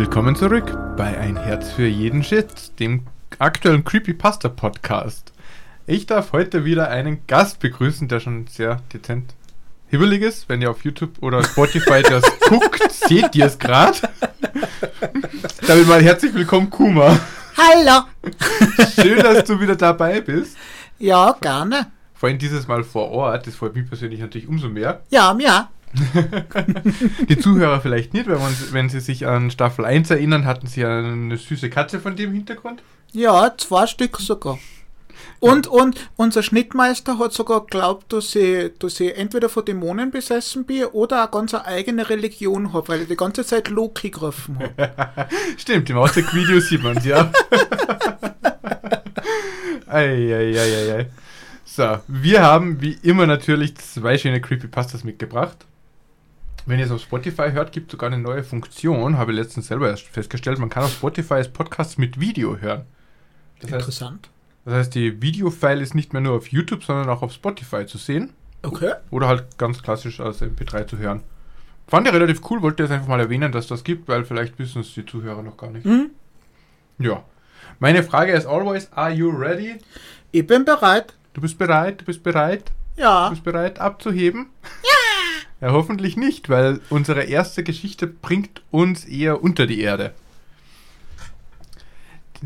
Willkommen zurück bei Ein Herz für jeden Shit, dem aktuellen Creepypasta Podcast. Ich darf heute wieder einen Gast begrüßen, der schon sehr dezent hibbelig ist. Wenn ihr auf YouTube oder Spotify das guckt, seht ihr es gerade. Damit mal herzlich willkommen, Kuma. Hallo. Schön, dass du wieder dabei bist. Ja, gerne. Vor allem dieses Mal vor Ort, das freut mich persönlich natürlich umso mehr. Ja, mir. Die Zuhörer vielleicht nicht, weil man, wenn sie sich an Staffel 1 erinnern, hatten sie eine süße Katze von dem Hintergrund. Ja, zwei Stück sogar. Und, und unser Schnittmeister hat sogar geglaubt, dass ich, dass ich entweder von Dämonen besessen bin oder eine ganz eigene Religion habe, weil ich die ganze Zeit Loki gegriffen habe. Stimmt, im Ausdruck-Video sieht man es, ja. Eieieiei. So, wir haben wie immer natürlich zwei schöne Creepypastas mitgebracht. Wenn ihr es auf Spotify hört, gibt es sogar eine neue Funktion, habe ich letztens selber erst festgestellt. Man kann auf Spotify Podcasts mit Video hören. Das Interessant. Heißt, das heißt, die Videofile ist nicht mehr nur auf YouTube, sondern auch auf Spotify zu sehen. Okay. Oder halt ganz klassisch als MP3 zu hören. Fand ich relativ cool, wollte jetzt einfach mal erwähnen, dass das gibt, weil vielleicht wissen es die Zuhörer noch gar nicht. Mhm. Ja. Meine Frage ist always, are you ready? Ich bin bereit. Du bist bereit, du bist bereit? Ja. Du bist bereit abzuheben? Ja. Ja, hoffentlich nicht, weil unsere erste Geschichte bringt uns eher unter die Erde.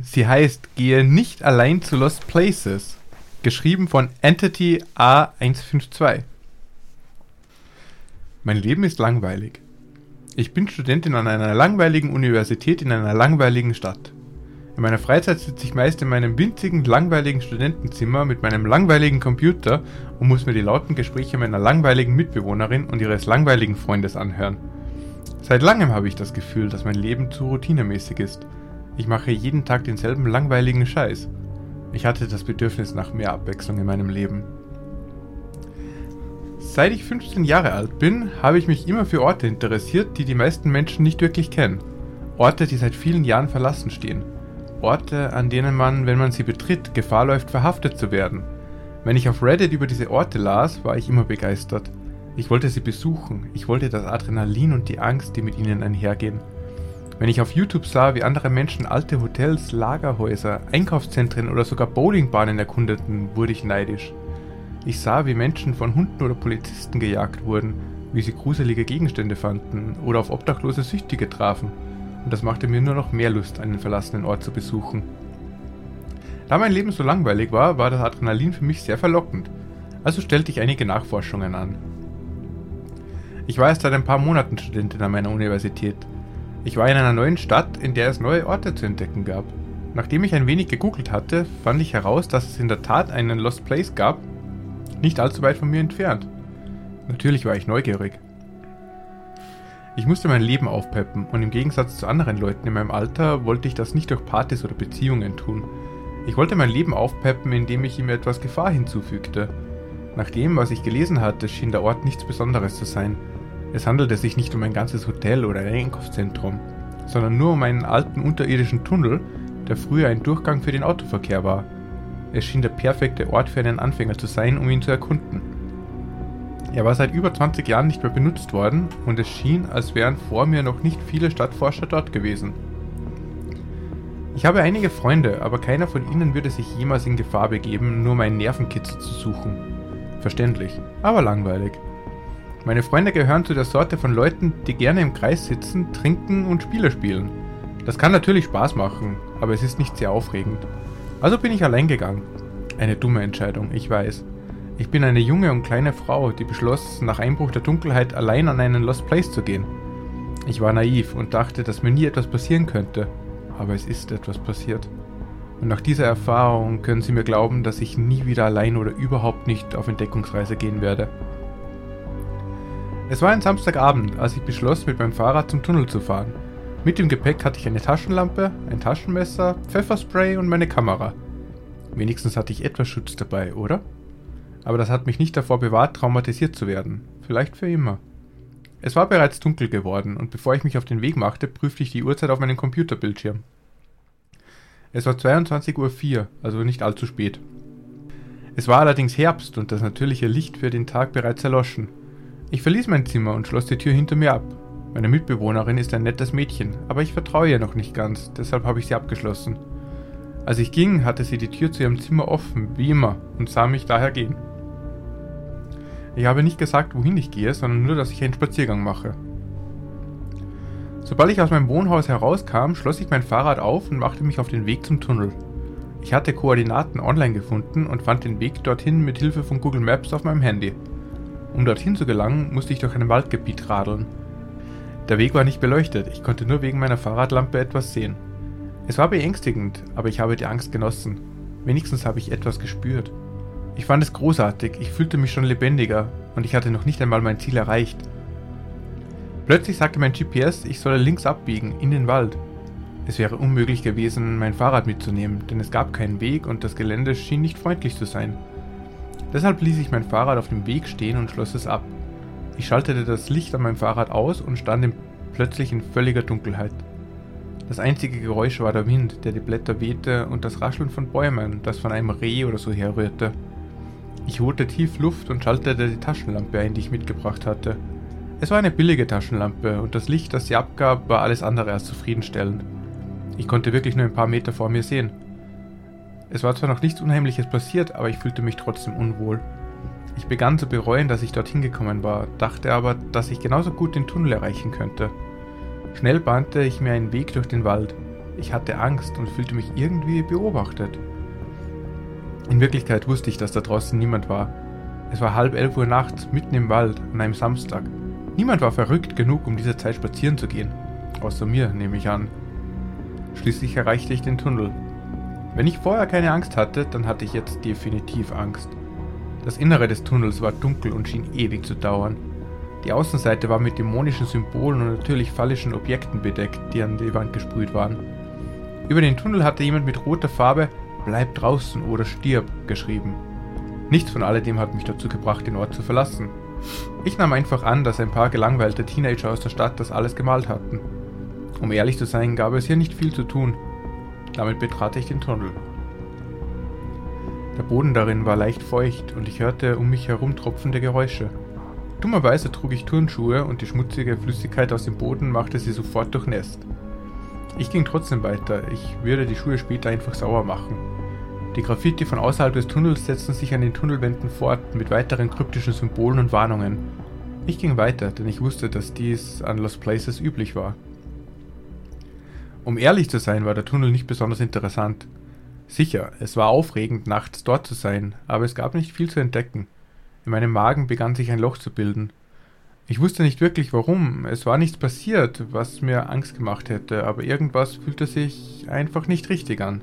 Sie heißt Gehe nicht allein zu Lost Places. Geschrieben von Entity A152. Mein Leben ist langweilig. Ich bin Studentin an einer langweiligen Universität in einer langweiligen Stadt. In meiner Freizeit sitze ich meist in meinem winzigen, langweiligen Studentenzimmer mit meinem langweiligen Computer und muss mir die lauten Gespräche meiner langweiligen Mitbewohnerin und ihres langweiligen Freundes anhören. Seit langem habe ich das Gefühl, dass mein Leben zu routinemäßig ist. Ich mache jeden Tag denselben langweiligen Scheiß. Ich hatte das Bedürfnis nach mehr Abwechslung in meinem Leben. Seit ich 15 Jahre alt bin, habe ich mich immer für Orte interessiert, die die meisten Menschen nicht wirklich kennen. Orte, die seit vielen Jahren verlassen stehen. Orte, an denen man, wenn man sie betritt, Gefahr läuft, verhaftet zu werden. Wenn ich auf Reddit über diese Orte las, war ich immer begeistert. Ich wollte sie besuchen, ich wollte das Adrenalin und die Angst, die mit ihnen einhergehen. Wenn ich auf YouTube sah, wie andere Menschen alte Hotels, Lagerhäuser, Einkaufszentren oder sogar Bowlingbahnen erkundeten, wurde ich neidisch. Ich sah, wie Menschen von Hunden oder Polizisten gejagt wurden, wie sie gruselige Gegenstände fanden oder auf obdachlose Süchtige trafen. Und das machte mir nur noch mehr Lust, einen verlassenen Ort zu besuchen. Da mein Leben so langweilig war, war das Adrenalin für mich sehr verlockend. Also stellte ich einige Nachforschungen an. Ich war erst seit ein paar Monaten Studentin an meiner Universität. Ich war in einer neuen Stadt, in der es neue Orte zu entdecken gab. Nachdem ich ein wenig gegoogelt hatte, fand ich heraus, dass es in der Tat einen Lost Place gab, nicht allzu weit von mir entfernt. Natürlich war ich neugierig. Ich musste mein Leben aufpeppen und im Gegensatz zu anderen Leuten in meinem Alter wollte ich das nicht durch Partys oder Beziehungen tun. Ich wollte mein Leben aufpeppen, indem ich ihm etwas Gefahr hinzufügte. Nach dem, was ich gelesen hatte, schien der Ort nichts Besonderes zu sein. Es handelte sich nicht um ein ganzes Hotel oder ein Einkaufszentrum, sondern nur um einen alten unterirdischen Tunnel, der früher ein Durchgang für den Autoverkehr war. Es schien der perfekte Ort für einen Anfänger zu sein, um ihn zu erkunden. Er war seit über 20 Jahren nicht mehr benutzt worden und es schien, als wären vor mir noch nicht viele Stadtforscher dort gewesen. Ich habe einige Freunde, aber keiner von ihnen würde sich jemals in Gefahr begeben, nur meinen Nervenkitzel zu suchen. Verständlich, aber langweilig. Meine Freunde gehören zu der Sorte von Leuten, die gerne im Kreis sitzen, trinken und Spiele spielen. Das kann natürlich Spaß machen, aber es ist nicht sehr aufregend. Also bin ich allein gegangen. Eine dumme Entscheidung, ich weiß. Ich bin eine junge und kleine Frau, die beschloss, nach Einbruch der Dunkelheit allein an einen Lost Place zu gehen. Ich war naiv und dachte, dass mir nie etwas passieren könnte. Aber es ist etwas passiert. Und nach dieser Erfahrung können Sie mir glauben, dass ich nie wieder allein oder überhaupt nicht auf Entdeckungsreise gehen werde. Es war ein Samstagabend, als ich beschloss, mit meinem Fahrrad zum Tunnel zu fahren. Mit dem Gepäck hatte ich eine Taschenlampe, ein Taschenmesser, Pfefferspray und meine Kamera. Wenigstens hatte ich etwas Schutz dabei, oder? Aber das hat mich nicht davor bewahrt, traumatisiert zu werden. Vielleicht für immer. Es war bereits dunkel geworden, und bevor ich mich auf den Weg machte, prüfte ich die Uhrzeit auf meinem Computerbildschirm. Es war 22.04 Uhr, also nicht allzu spät. Es war allerdings Herbst und das natürliche Licht für den Tag bereits erloschen. Ich verließ mein Zimmer und schloss die Tür hinter mir ab. Meine Mitbewohnerin ist ein nettes Mädchen, aber ich vertraue ihr noch nicht ganz, deshalb habe ich sie abgeschlossen. Als ich ging, hatte sie die Tür zu ihrem Zimmer offen, wie immer, und sah mich daher gehen. Ich habe nicht gesagt, wohin ich gehe, sondern nur, dass ich einen Spaziergang mache. Sobald ich aus meinem Wohnhaus herauskam, schloss ich mein Fahrrad auf und machte mich auf den Weg zum Tunnel. Ich hatte Koordinaten online gefunden und fand den Weg dorthin mit Hilfe von Google Maps auf meinem Handy. Um dorthin zu gelangen, musste ich durch ein Waldgebiet radeln. Der Weg war nicht beleuchtet, ich konnte nur wegen meiner Fahrradlampe etwas sehen. Es war beängstigend, aber ich habe die Angst genossen. Wenigstens habe ich etwas gespürt. Ich fand es großartig, ich fühlte mich schon lebendiger und ich hatte noch nicht einmal mein Ziel erreicht. Plötzlich sagte mein GPS, ich solle links abbiegen, in den Wald. Es wäre unmöglich gewesen, mein Fahrrad mitzunehmen, denn es gab keinen Weg und das Gelände schien nicht freundlich zu sein. Deshalb ließ ich mein Fahrrad auf dem Weg stehen und schloss es ab. Ich schaltete das Licht an meinem Fahrrad aus und stand plötzlich in völliger Dunkelheit. Das einzige Geräusch war der Wind, der die Blätter wehte und das Rascheln von Bäumen, das von einem Reh oder so herrührte. Ich holte tief Luft und schaltete die Taschenlampe ein, die ich mitgebracht hatte. Es war eine billige Taschenlampe und das Licht, das sie abgab, war alles andere als zufriedenstellend. Ich konnte wirklich nur ein paar Meter vor mir sehen. Es war zwar noch nichts Unheimliches passiert, aber ich fühlte mich trotzdem unwohl. Ich begann zu bereuen, dass ich dorthin gekommen war, dachte aber, dass ich genauso gut den Tunnel erreichen könnte. Schnell bahnte ich mir einen Weg durch den Wald. Ich hatte Angst und fühlte mich irgendwie beobachtet. In Wirklichkeit wusste ich, dass da draußen niemand war. Es war halb elf Uhr nachts, mitten im Wald, an einem Samstag. Niemand war verrückt genug, um diese Zeit spazieren zu gehen. Außer mir, nehme ich an. Schließlich erreichte ich den Tunnel. Wenn ich vorher keine Angst hatte, dann hatte ich jetzt definitiv Angst. Das Innere des Tunnels war dunkel und schien ewig zu dauern. Die Außenseite war mit dämonischen Symbolen und natürlich phallischen Objekten bedeckt, die an die Wand gesprüht waren. Über den Tunnel hatte jemand mit roter Farbe Bleib draußen oder stirb geschrieben. Nichts von alledem hat mich dazu gebracht, den Ort zu verlassen. Ich nahm einfach an, dass ein paar gelangweilte Teenager aus der Stadt das alles gemalt hatten. Um ehrlich zu sein, gab es hier nicht viel zu tun. Damit betrat ich den Tunnel. Der Boden darin war leicht feucht und ich hörte um mich herum tropfende Geräusche. Dummerweise trug ich Turnschuhe und die schmutzige Flüssigkeit aus dem Boden machte sie sofort durchnässt. Ich ging trotzdem weiter, ich würde die Schuhe später einfach sauer machen. Die Graffiti von außerhalb des Tunnels setzten sich an den Tunnelwänden fort mit weiteren kryptischen Symbolen und Warnungen. Ich ging weiter, denn ich wusste, dass dies an Lost Places üblich war. Um ehrlich zu sein, war der Tunnel nicht besonders interessant. Sicher, es war aufregend, nachts dort zu sein, aber es gab nicht viel zu entdecken. In meinem Magen begann sich ein Loch zu bilden. Ich wusste nicht wirklich warum, es war nichts passiert, was mir Angst gemacht hätte, aber irgendwas fühlte sich einfach nicht richtig an.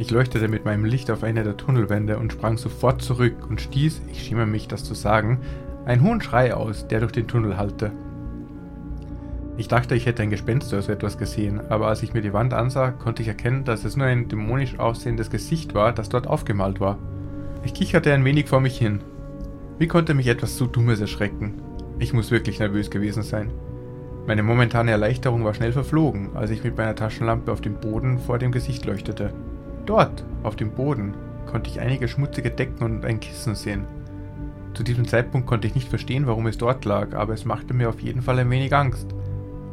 Ich leuchtete mit meinem Licht auf eine der Tunnelwände und sprang sofort zurück und stieß, ich schäme mich das zu sagen, einen hohen Schrei aus, der durch den Tunnel hallte. Ich dachte, ich hätte ein Gespenst oder so etwas gesehen, aber als ich mir die Wand ansah, konnte ich erkennen, dass es nur ein dämonisch aussehendes Gesicht war, das dort aufgemalt war. Ich kicherte ein wenig vor mich hin. Wie konnte mich etwas so Dummes erschrecken? Ich muss wirklich nervös gewesen sein. Meine momentane Erleichterung war schnell verflogen, als ich mit meiner Taschenlampe auf dem Boden vor dem Gesicht leuchtete. Dort, auf dem Boden, konnte ich einige schmutzige Decken und ein Kissen sehen. Zu diesem Zeitpunkt konnte ich nicht verstehen, warum es dort lag, aber es machte mir auf jeden Fall ein wenig Angst.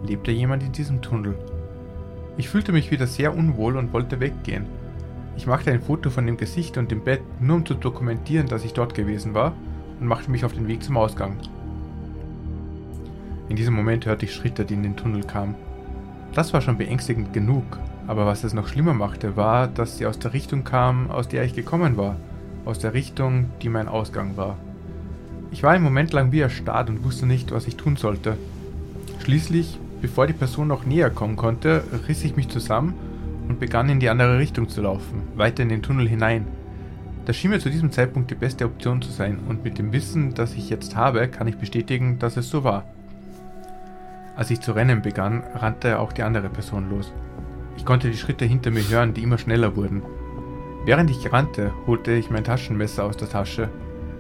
Lebte jemand in diesem Tunnel? Ich fühlte mich wieder sehr unwohl und wollte weggehen. Ich machte ein Foto von dem Gesicht und dem Bett, nur um zu dokumentieren, dass ich dort gewesen war, und machte mich auf den Weg zum Ausgang. In diesem Moment hörte ich Schritte, die in den Tunnel kamen. Das war schon beängstigend genug, aber was es noch schlimmer machte, war, dass sie aus der Richtung kam, aus der ich gekommen war. Aus der Richtung, die mein Ausgang war. Ich war einen Moment lang wie erstarrt und wusste nicht, was ich tun sollte. Schließlich, bevor die Person noch näher kommen konnte, riss ich mich zusammen und begann in die andere Richtung zu laufen, weiter in den Tunnel hinein. Das schien mir zu diesem Zeitpunkt die beste Option zu sein und mit dem Wissen, das ich jetzt habe, kann ich bestätigen, dass es so war. Als ich zu rennen begann, rannte auch die andere Person los. Ich konnte die Schritte hinter mir hören, die immer schneller wurden. Während ich rannte, holte ich mein Taschenmesser aus der Tasche.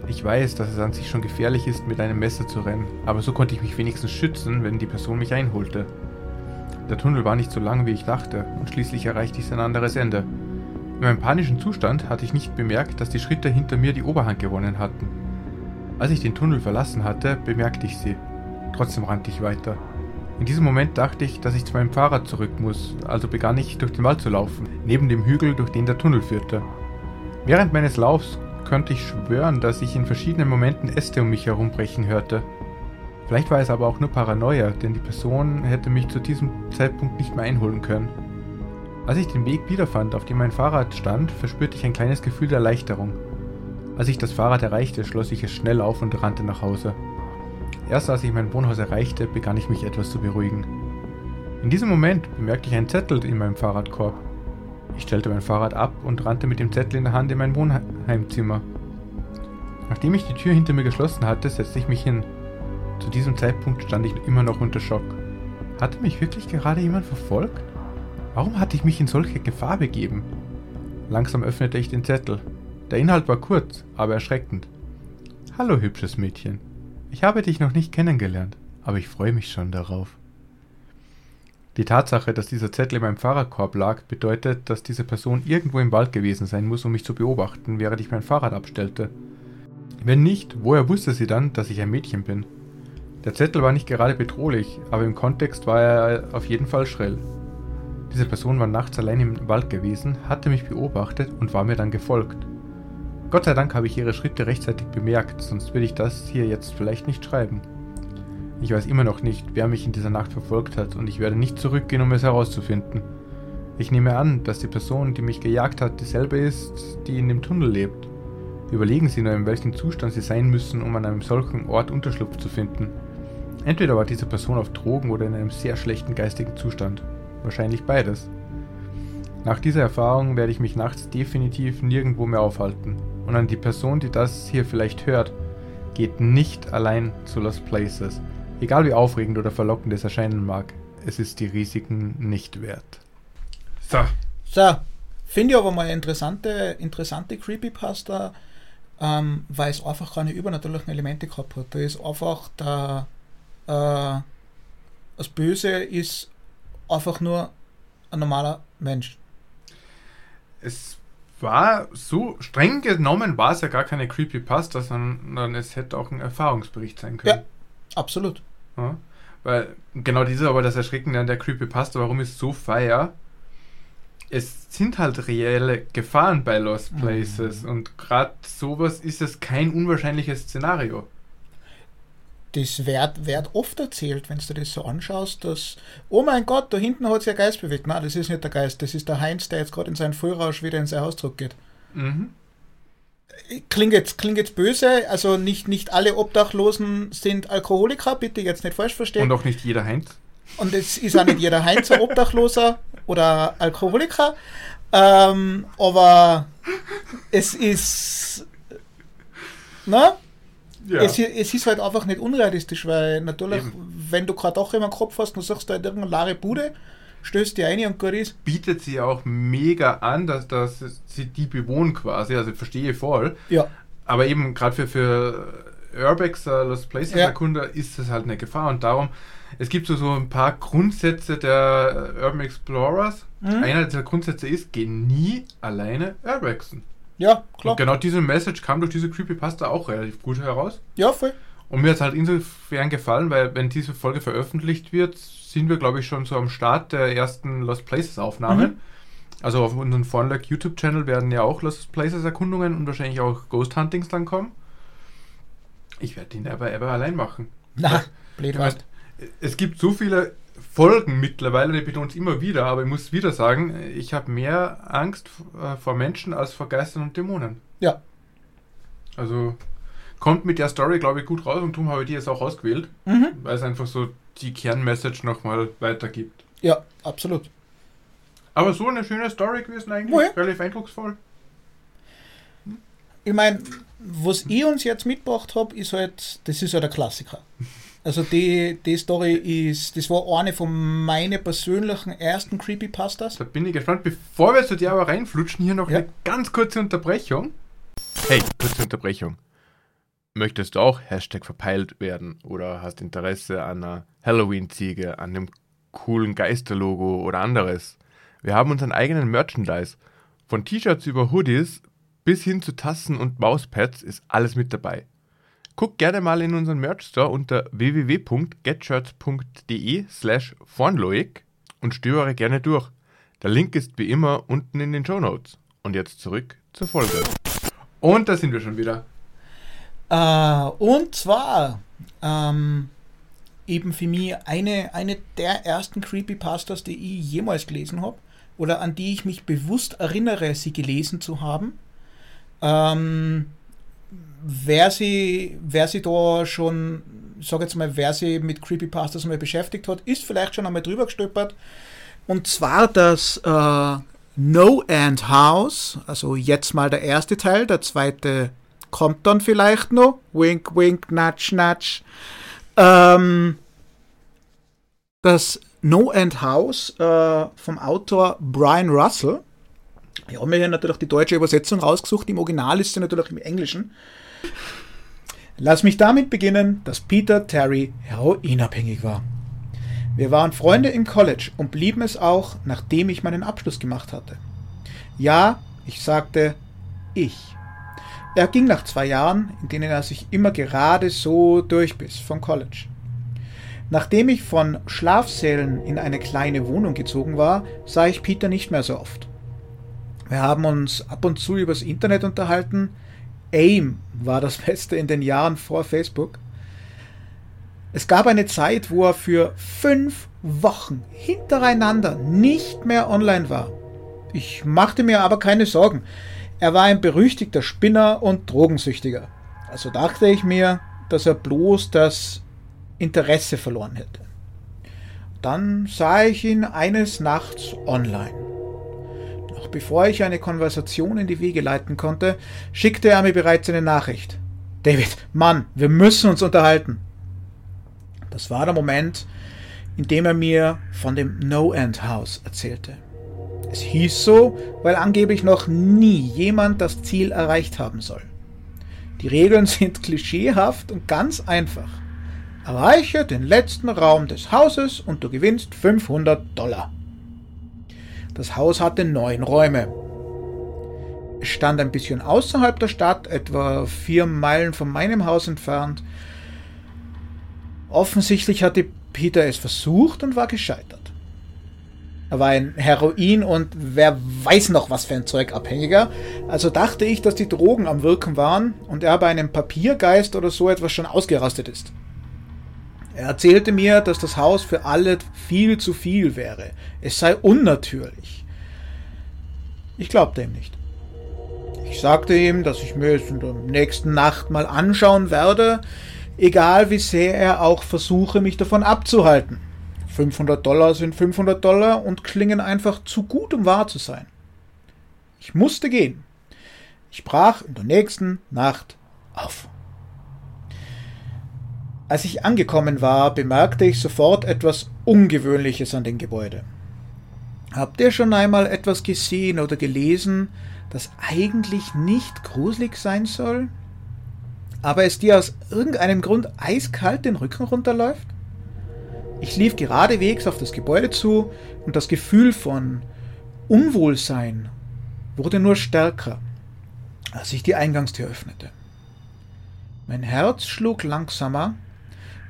Ich weiß, dass es an sich schon gefährlich ist, mit einem Messer zu rennen, aber so konnte ich mich wenigstens schützen, wenn die Person mich einholte. Der Tunnel war nicht so lang, wie ich dachte, und schließlich erreichte ich sein anderes Ende. In meinem panischen Zustand hatte ich nicht bemerkt, dass die Schritte hinter mir die Oberhand gewonnen hatten. Als ich den Tunnel verlassen hatte, bemerkte ich sie. Trotzdem rannte ich weiter. In diesem Moment dachte ich, dass ich zu meinem Fahrrad zurück muss, also begann ich durch den Wald zu laufen, neben dem Hügel, durch den der Tunnel führte. Während meines Laufs könnte ich schwören, dass ich in verschiedenen Momenten Äste um mich herumbrechen hörte. Vielleicht war es aber auch nur Paranoia, denn die Person hätte mich zu diesem Zeitpunkt nicht mehr einholen können. Als ich den Weg wiederfand, auf dem mein Fahrrad stand, verspürte ich ein kleines Gefühl der Erleichterung. Als ich das Fahrrad erreichte, schloss ich es schnell auf und rannte nach Hause. Erst als ich mein Wohnhaus erreichte, begann ich mich etwas zu beruhigen. In diesem Moment bemerkte ich einen Zettel in meinem Fahrradkorb. Ich stellte mein Fahrrad ab und rannte mit dem Zettel in der Hand in mein Wohnheimzimmer. Nachdem ich die Tür hinter mir geschlossen hatte, setzte ich mich hin. Zu diesem Zeitpunkt stand ich immer noch unter Schock. Hatte mich wirklich gerade jemand verfolgt? Warum hatte ich mich in solche Gefahr begeben? Langsam öffnete ich den Zettel. Der Inhalt war kurz, aber erschreckend. Hallo hübsches Mädchen. Ich habe dich noch nicht kennengelernt, aber ich freue mich schon darauf. Die Tatsache, dass dieser Zettel in meinem Fahrradkorb lag, bedeutet, dass diese Person irgendwo im Wald gewesen sein muss, um mich zu beobachten, während ich mein Fahrrad abstellte. Wenn nicht, woher wusste sie dann, dass ich ein Mädchen bin? Der Zettel war nicht gerade bedrohlich, aber im Kontext war er auf jeden Fall schrill. Diese Person war nachts allein im Wald gewesen, hatte mich beobachtet und war mir dann gefolgt. Gott sei Dank habe ich ihre Schritte rechtzeitig bemerkt, sonst würde ich das hier jetzt vielleicht nicht schreiben. Ich weiß immer noch nicht, wer mich in dieser Nacht verfolgt hat und ich werde nicht zurückgehen, um es herauszufinden. Ich nehme an, dass die Person, die mich gejagt hat, dieselbe ist, die in dem Tunnel lebt. Überlegen Sie nur, in welchem Zustand Sie sein müssen, um an einem solchen Ort Unterschlupf zu finden. Entweder war diese Person auf Drogen oder in einem sehr schlechten geistigen Zustand. Wahrscheinlich beides. Nach dieser Erfahrung werde ich mich nachts definitiv nirgendwo mehr aufhalten. Und an die Person, die das hier vielleicht hört, geht nicht allein zu Lost Places. Egal wie aufregend oder verlockend es erscheinen mag, es ist die Risiken nicht wert. So. So, finde ich aber mal eine interessante, interessante Creepypasta, ähm, weil es einfach keine übernatürlichen Elemente gehabt hat. Da ist einfach der, äh, das Böse ist einfach nur ein normaler Mensch. Es war so streng genommen war es ja gar keine Creepypasta, sondern es hätte auch ein Erfahrungsbericht sein können. Ja, absolut. Ja, weil genau diese aber das Erschreckende an der Creepypasta, warum ist so feier? Es sind halt reelle Gefahren bei Lost Places mhm. und gerade sowas ist es kein unwahrscheinliches Szenario das wird, wird oft erzählt, wenn du das so anschaust, dass, oh mein Gott, da hinten hat sich ein Geist bewegt. Nein, das ist nicht der Geist, das ist der Heinz, der jetzt gerade in seinen Vollrausch wieder in sein Haus zurückgeht. Mhm. Klingt jetzt, klingt jetzt böse, also nicht, nicht alle Obdachlosen sind Alkoholiker, bitte jetzt nicht falsch verstehen. Und auch nicht jeder Heinz. Und es ist auch nicht jeder Heinz ein Obdachloser oder Alkoholiker. Ähm, aber es ist. Na? Ja. Es, es, ist halt einfach nicht unrealistisch, weil natürlich, Eben. wenn du gerade Dach im Kopf hast, dann sagst du halt irgendeine leere Bude, stößt die ein und gut ist. Bietet sie auch mega an, dass, dass sie die bewohnen quasi, also verstehe ich voll. Ja. Aber eben gerade für, für Urbex, uh, Lost Places ja. Erkunder, ist das halt eine Gefahr und darum, es gibt so, so ein paar Grundsätze der Urban Explorers. Mhm. Einer dieser Grundsätze ist, geh nie alleine Urbexen. Ja, klar. Und genau diese Message kam durch diese Creepypasta auch relativ gut heraus. Ja, voll. Und mir hat es halt insofern gefallen, weil wenn diese Folge veröffentlicht wird, sind wir, glaube ich, schon so am Start der ersten Lost Places Aufnahmen. Mhm. Also auf unserem Vornlag YouTube-Channel werden ja auch Lost Places Erkundungen und wahrscheinlich auch Ghost Huntings dann kommen. Ich werde die never ever allein machen. Na, blöd Es gibt so viele Folgen mittlerweile, ich betone es immer wieder, aber ich muss wieder sagen, ich habe mehr Angst äh, vor Menschen als vor Geistern und Dämonen. Ja. Also kommt mit der Story, glaube ich, gut raus und darum habe ich die jetzt auch ausgewählt, mhm. weil es einfach so die Kernmessage nochmal weitergibt. Ja, absolut. Aber so eine schöne Story gewesen eigentlich, ja. relativ eindrucksvoll. Ich meine, was ich uns jetzt mitgebracht habe, ist halt, das ist ja der Klassiker. Also die, die Story ist, das war eine von meinen persönlichen ersten Creepypastas. Da bin ich gespannt. Bevor wir zu dir aber reinflutschen, hier noch ja. eine ganz kurze Unterbrechung. Hey, kurze Unterbrechung. Möchtest du auch Hashtag verpeilt werden oder hast Interesse an einer Halloween-Ziege, an einem coolen Geisterlogo oder anderes? Wir haben unseren eigenen Merchandise. Von T-Shirts über Hoodies bis hin zu Tassen und Mauspads ist alles mit dabei. Guck gerne mal in unseren Merch Store unter www.getshirts.de slash vornloik und stöbere gerne durch. Der Link ist wie immer unten in den Show Notes. Und jetzt zurück zur Folge. Und da sind wir schon wieder. Äh, und zwar ähm, eben für mich eine, eine der ersten Creepypastas, die ich jemals gelesen habe oder an die ich mich bewusst erinnere, sie gelesen zu haben. Ähm, wer sie, wer sie da schon, sag jetzt mal, wer sie mit Creepypastas mal beschäftigt hat, ist vielleicht schon einmal drüber gestolpert. Und zwar das äh, No End House, also jetzt mal der erste Teil, der zweite kommt dann vielleicht noch. Wink, wink, natsch, natsch. Ähm, das No End House äh, vom Autor Brian Russell. Ich habe mir hier natürlich die deutsche Übersetzung rausgesucht. Im Original ist sie natürlich im Englischen. Lass mich damit beginnen, dass Peter Terry heroinabhängig war. Wir waren Freunde im College und blieben es auch, nachdem ich meinen Abschluss gemacht hatte. Ja, ich sagte ich. Er ging nach zwei Jahren, in denen er sich immer gerade so durchbiss vom College. Nachdem ich von Schlafsälen in eine kleine Wohnung gezogen war, sah ich Peter nicht mehr so oft. Wir haben uns ab und zu übers Internet unterhalten. AIM war das Beste in den Jahren vor Facebook. Es gab eine Zeit, wo er für fünf Wochen hintereinander nicht mehr online war. Ich machte mir aber keine Sorgen. Er war ein berüchtigter Spinner und Drogensüchtiger. Also dachte ich mir, dass er bloß das Interesse verloren hätte. Dann sah ich ihn eines Nachts online. Bevor ich eine Konversation in die Wege leiten konnte, schickte er mir bereits eine Nachricht. David, Mann, wir müssen uns unterhalten. Das war der Moment, in dem er mir von dem No-End House erzählte. Es hieß so, weil angeblich noch nie jemand das Ziel erreicht haben soll. Die Regeln sind klischeehaft und ganz einfach. Erreiche den letzten Raum des Hauses und du gewinnst 500 Dollar. Das Haus hatte neun Räume. Es stand ein bisschen außerhalb der Stadt, etwa vier Meilen von meinem Haus entfernt. Offensichtlich hatte Peter es versucht und war gescheitert. Er war ein Heroin und wer weiß noch was für ein Zeug abhängiger. Also dachte ich, dass die Drogen am Wirken waren und er bei einem Papiergeist oder so etwas schon ausgerastet ist. Er erzählte mir, dass das Haus für alle viel zu viel wäre. Es sei unnatürlich. Ich glaubte ihm nicht. Ich sagte ihm, dass ich mir es in der nächsten Nacht mal anschauen werde, egal wie sehr er auch versuche, mich davon abzuhalten. 500 Dollar sind 500 Dollar und klingen einfach zu gut, um wahr zu sein. Ich musste gehen. Ich brach in der nächsten Nacht auf. Als ich angekommen war, bemerkte ich sofort etwas Ungewöhnliches an dem Gebäude. Habt ihr schon einmal etwas gesehen oder gelesen, das eigentlich nicht gruselig sein soll, aber es dir aus irgendeinem Grund eiskalt den Rücken runterläuft? Ich lief geradewegs auf das Gebäude zu und das Gefühl von Unwohlsein wurde nur stärker, als ich die Eingangstür öffnete. Mein Herz schlug langsamer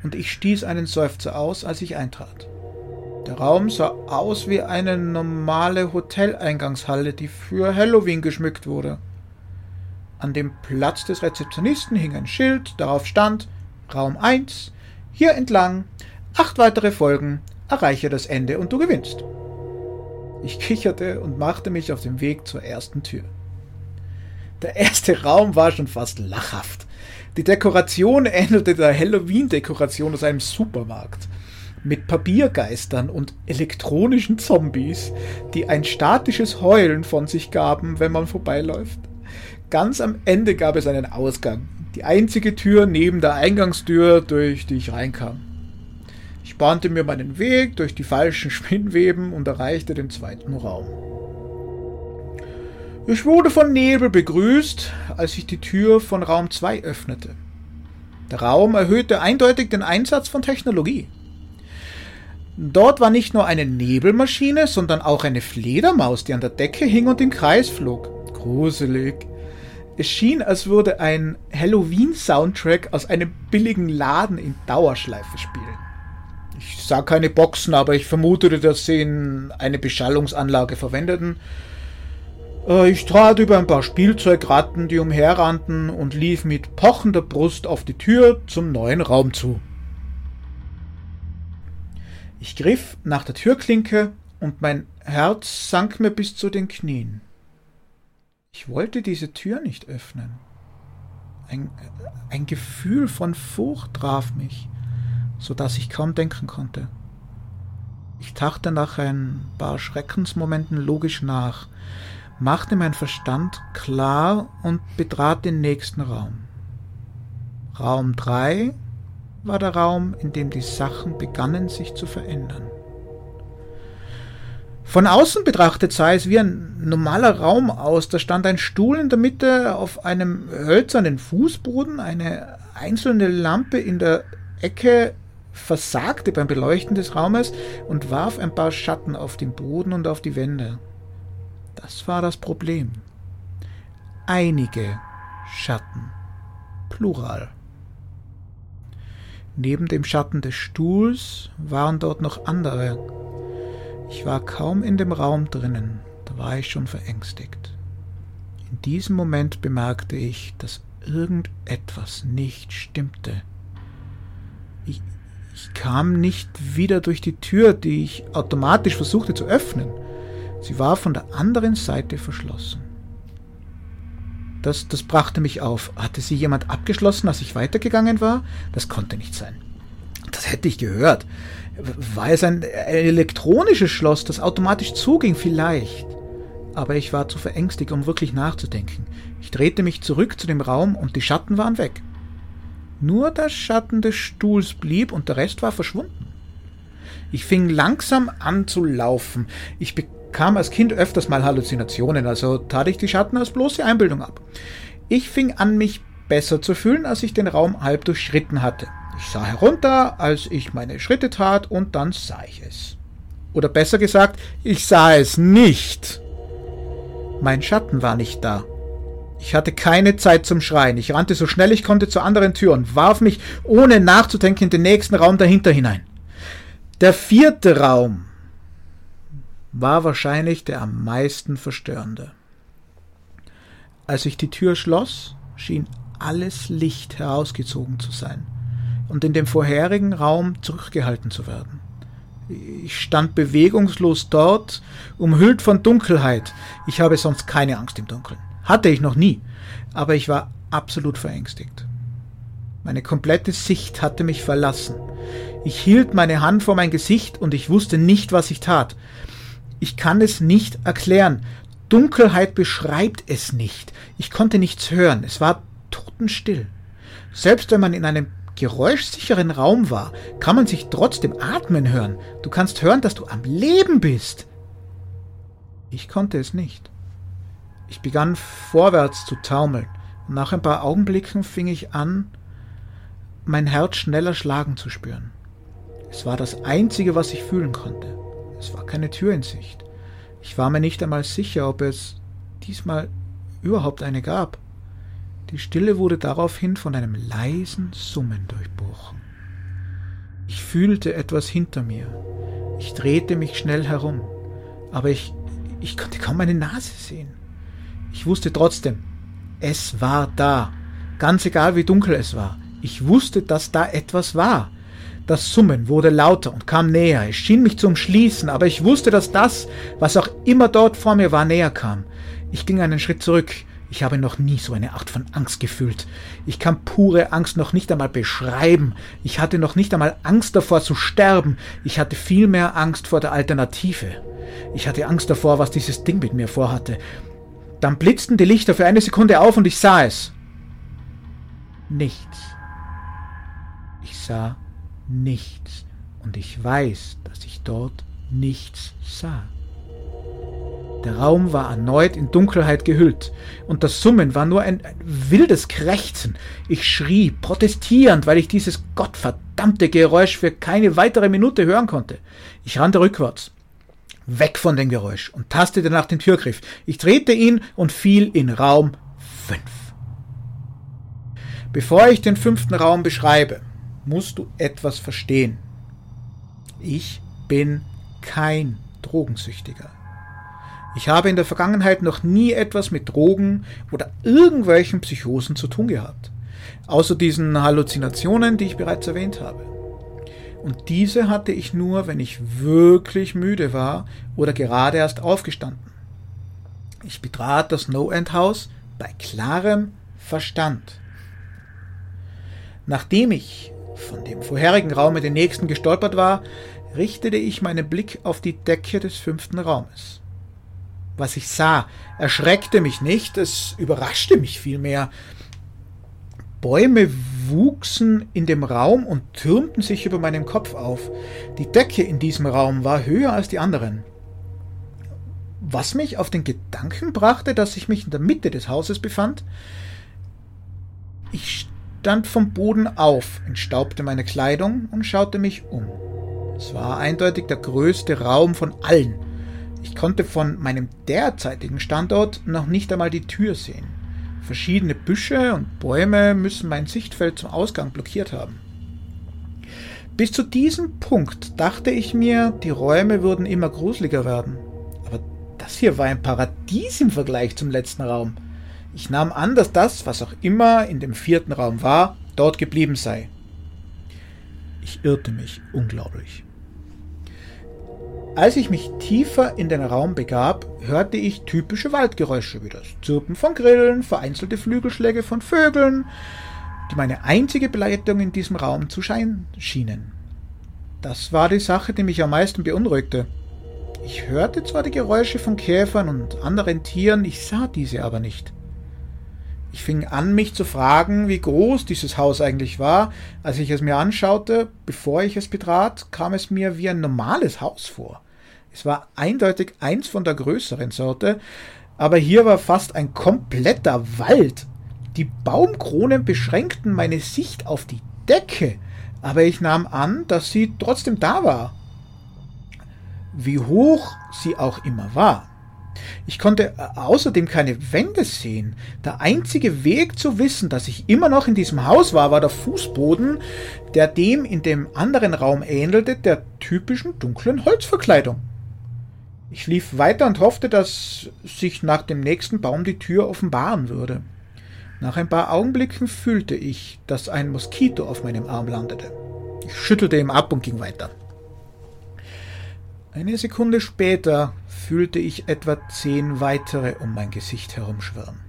und ich stieß einen Seufzer aus, als ich eintrat. Der Raum sah aus wie eine normale Hoteleingangshalle, die für Halloween geschmückt wurde. An dem Platz des Rezeptionisten hing ein Schild, darauf stand Raum 1, hier entlang, acht weitere Folgen, erreiche das Ende und du gewinnst. Ich kicherte und machte mich auf den Weg zur ersten Tür. Der erste Raum war schon fast lachhaft. Die Dekoration ähnelte der Halloween-Dekoration aus einem Supermarkt. Mit Papiergeistern und elektronischen Zombies, die ein statisches Heulen von sich gaben, wenn man vorbeiläuft. Ganz am Ende gab es einen Ausgang. Die einzige Tür neben der Eingangstür, durch die ich reinkam. Ich bahnte mir meinen Weg durch die falschen Spinnweben und erreichte den zweiten Raum. Ich wurde von Nebel begrüßt, als ich die Tür von Raum 2 öffnete. Der Raum erhöhte eindeutig den Einsatz von Technologie. Dort war nicht nur eine Nebelmaschine, sondern auch eine Fledermaus, die an der Decke hing und im Kreis flog. Gruselig. Es schien, als würde ein Halloween-Soundtrack aus einem billigen Laden in Dauerschleife spielen. Ich sah keine Boxen, aber ich vermutete, dass sie in eine Beschallungsanlage verwendeten. Äh, ich trat über ein paar Spielzeugratten, die umherrannten, und lief mit pochender Brust auf die Tür zum neuen Raum zu. Ich griff nach der Türklinke und mein Herz sank mir bis zu den Knien. Ich wollte diese Tür nicht öffnen. Ein, ein Gefühl von Furcht traf mich, so dass ich kaum denken konnte. Ich dachte nach ein paar Schreckensmomenten logisch nach, machte mein Verstand klar und betrat den nächsten Raum. Raum 3 war der Raum, in dem die Sachen begannen sich zu verändern. Von außen betrachtet sah es wie ein normaler Raum aus. Da stand ein Stuhl in der Mitte auf einem hölzernen Fußboden, eine einzelne Lampe in der Ecke versagte beim Beleuchten des Raumes und warf ein paar Schatten auf den Boden und auf die Wände. Das war das Problem. Einige Schatten. Plural. Neben dem Schatten des Stuhls waren dort noch andere, ich war kaum in dem Raum drinnen, da war ich schon verängstigt. In diesem Moment bemerkte ich, dass irgendetwas nicht stimmte. Ich, ich kam nicht wieder durch die Tür, die ich automatisch versuchte zu öffnen. Sie war von der anderen Seite verschlossen. Das, das brachte mich auf. Hatte sie jemand abgeschlossen, als ich weitergegangen war? Das konnte nicht sein. Das hätte ich gehört. War es ein, ein elektronisches Schloss, das automatisch zuging? Vielleicht. Aber ich war zu verängstigt, um wirklich nachzudenken. Ich drehte mich zurück zu dem Raum und die Schatten waren weg. Nur der Schatten des Stuhls blieb und der Rest war verschwunden. Ich fing langsam an zu laufen. Ich bekam als Kind öfters mal Halluzinationen, also tat ich die Schatten als bloße Einbildung ab. Ich fing an, mich besser zu fühlen, als ich den Raum halb durchschritten hatte. Ich sah herunter, als ich meine Schritte tat, und dann sah ich es. Oder besser gesagt, ich sah es nicht. Mein Schatten war nicht da. Ich hatte keine Zeit zum Schreien. Ich rannte so schnell ich konnte zur anderen Tür und warf mich ohne nachzudenken in den nächsten Raum dahinter hinein. Der vierte Raum war wahrscheinlich der am meisten verstörende. Als ich die Tür schloss, schien alles Licht herausgezogen zu sein und in dem vorherigen Raum zurückgehalten zu werden. Ich stand bewegungslos dort, umhüllt von Dunkelheit. Ich habe sonst keine Angst im Dunkeln. Hatte ich noch nie. Aber ich war absolut verängstigt. Meine komplette Sicht hatte mich verlassen. Ich hielt meine Hand vor mein Gesicht und ich wusste nicht, was ich tat. Ich kann es nicht erklären. Dunkelheit beschreibt es nicht. Ich konnte nichts hören. Es war totenstill. Selbst wenn man in einem geräuschsicheren Raum war, kann man sich trotzdem atmen hören. Du kannst hören, dass du am Leben bist. Ich konnte es nicht. Ich begann vorwärts zu taumeln, nach ein paar Augenblicken fing ich an, mein Herz schneller schlagen zu spüren. Es war das Einzige, was ich fühlen konnte. Es war keine Tür in Sicht. Ich war mir nicht einmal sicher, ob es diesmal überhaupt eine gab. Die Stille wurde daraufhin von einem leisen Summen durchbrochen. Ich fühlte etwas hinter mir. Ich drehte mich schnell herum, aber ich, ich konnte kaum meine Nase sehen. Ich wusste trotzdem, es war da, ganz egal wie dunkel es war. Ich wusste, dass da etwas war. Das Summen wurde lauter und kam näher. Es schien mich zu umschließen, aber ich wusste, dass das, was auch immer dort vor mir war, näher kam. Ich ging einen Schritt zurück. Ich habe noch nie so eine Art von Angst gefühlt. Ich kann pure Angst noch nicht einmal beschreiben. Ich hatte noch nicht einmal Angst davor zu sterben. Ich hatte viel mehr Angst vor der Alternative. Ich hatte Angst davor, was dieses Ding mit mir vorhatte. Dann blitzten die Lichter für eine Sekunde auf und ich sah es. Nichts. Ich sah nichts. Und ich weiß, dass ich dort nichts sah. Der Raum war erneut in Dunkelheit gehüllt, und das Summen war nur ein, ein wildes Krächzen. Ich schrie, protestierend, weil ich dieses gottverdammte Geräusch für keine weitere Minute hören konnte. Ich rannte rückwärts, weg von dem Geräusch, und tastete nach dem Türgriff. Ich drehte ihn und fiel in Raum 5. Bevor ich den fünften Raum beschreibe, musst du etwas verstehen. Ich bin kein Drogensüchtiger. Ich habe in der Vergangenheit noch nie etwas mit Drogen oder irgendwelchen Psychosen zu tun gehabt. Außer diesen Halluzinationen, die ich bereits erwähnt habe. Und diese hatte ich nur, wenn ich wirklich müde war oder gerade erst aufgestanden. Ich betrat das No-End-Haus bei klarem Verstand. Nachdem ich von dem vorherigen Raum in den nächsten gestolpert war, richtete ich meinen Blick auf die Decke des fünften Raumes. Was ich sah, erschreckte mich nicht, es überraschte mich vielmehr. Bäume wuchsen in dem Raum und türmten sich über meinem Kopf auf. Die Decke in diesem Raum war höher als die anderen. Was mich auf den Gedanken brachte, dass ich mich in der Mitte des Hauses befand. Ich stand vom Boden auf, entstaubte meine Kleidung und schaute mich um. Es war eindeutig der größte Raum von allen. Ich konnte von meinem derzeitigen Standort noch nicht einmal die Tür sehen. Verschiedene Büsche und Bäume müssen mein Sichtfeld zum Ausgang blockiert haben. Bis zu diesem Punkt dachte ich mir, die Räume würden immer gruseliger werden. Aber das hier war ein Paradies im Vergleich zum letzten Raum. Ich nahm an, dass das, was auch immer in dem vierten Raum war, dort geblieben sei. Ich irrte mich unglaublich. Als ich mich tiefer in den Raum begab, hörte ich typische Waldgeräusche wie das Zirpen von Grillen, vereinzelte Flügelschläge von Vögeln, die meine einzige Begleitung in diesem Raum zu sein schienen. Das war die Sache, die mich am meisten beunruhigte. Ich hörte zwar die Geräusche von Käfern und anderen Tieren, ich sah diese aber nicht. Ich fing an, mich zu fragen, wie groß dieses Haus eigentlich war. Als ich es mir anschaute, bevor ich es betrat, kam es mir wie ein normales Haus vor. Es war eindeutig eins von der größeren Sorte, aber hier war fast ein kompletter Wald. Die Baumkronen beschränkten meine Sicht auf die Decke, aber ich nahm an, dass sie trotzdem da war. Wie hoch sie auch immer war. Ich konnte außerdem keine Wände sehen. Der einzige Weg zu wissen, dass ich immer noch in diesem Haus war, war der Fußboden, der dem in dem anderen Raum ähnelte, der typischen dunklen Holzverkleidung. Ich lief weiter und hoffte, dass sich nach dem nächsten Baum die Tür offenbaren würde. Nach ein paar Augenblicken fühlte ich, dass ein Moskito auf meinem Arm landete. Ich schüttelte ihn ab und ging weiter. Eine Sekunde später fühlte ich etwa zehn weitere um mein Gesicht herumschwirren.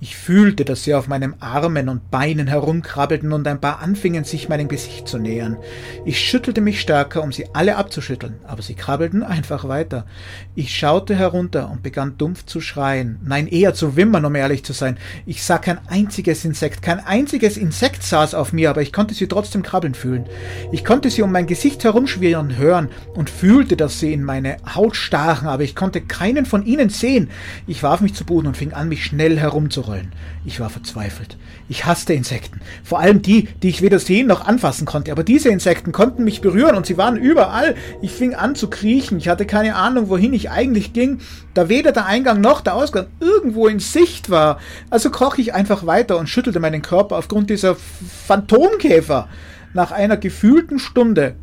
Ich fühlte, dass sie auf meinen Armen und Beinen herumkrabbelten und ein paar anfingen, sich meinem Gesicht zu nähern. Ich schüttelte mich stärker, um sie alle abzuschütteln, aber sie krabbelten einfach weiter. Ich schaute herunter und begann dumpf zu schreien. Nein, eher zu wimmern, um ehrlich zu sein. Ich sah kein einziges Insekt, kein einziges Insekt saß auf mir, aber ich konnte sie trotzdem krabbeln fühlen. Ich konnte sie um mein Gesicht herumschwirren hören und fühlte, dass sie in meine Haut stachen, aber ich konnte keinen von ihnen sehen. Ich warf mich zu Boden und fing an, mich schnell herumzurollen rollen. Ich war verzweifelt. Ich hasste Insekten. Vor allem die, die ich weder sehen noch anfassen konnte. Aber diese Insekten konnten mich berühren und sie waren überall. Ich fing an zu kriechen. Ich hatte keine Ahnung, wohin ich eigentlich ging, da weder der Eingang noch der Ausgang irgendwo in Sicht war. Also kroch ich einfach weiter und schüttelte meinen Körper aufgrund dieser Phantomkäfer. Nach einer gefühlten Stunde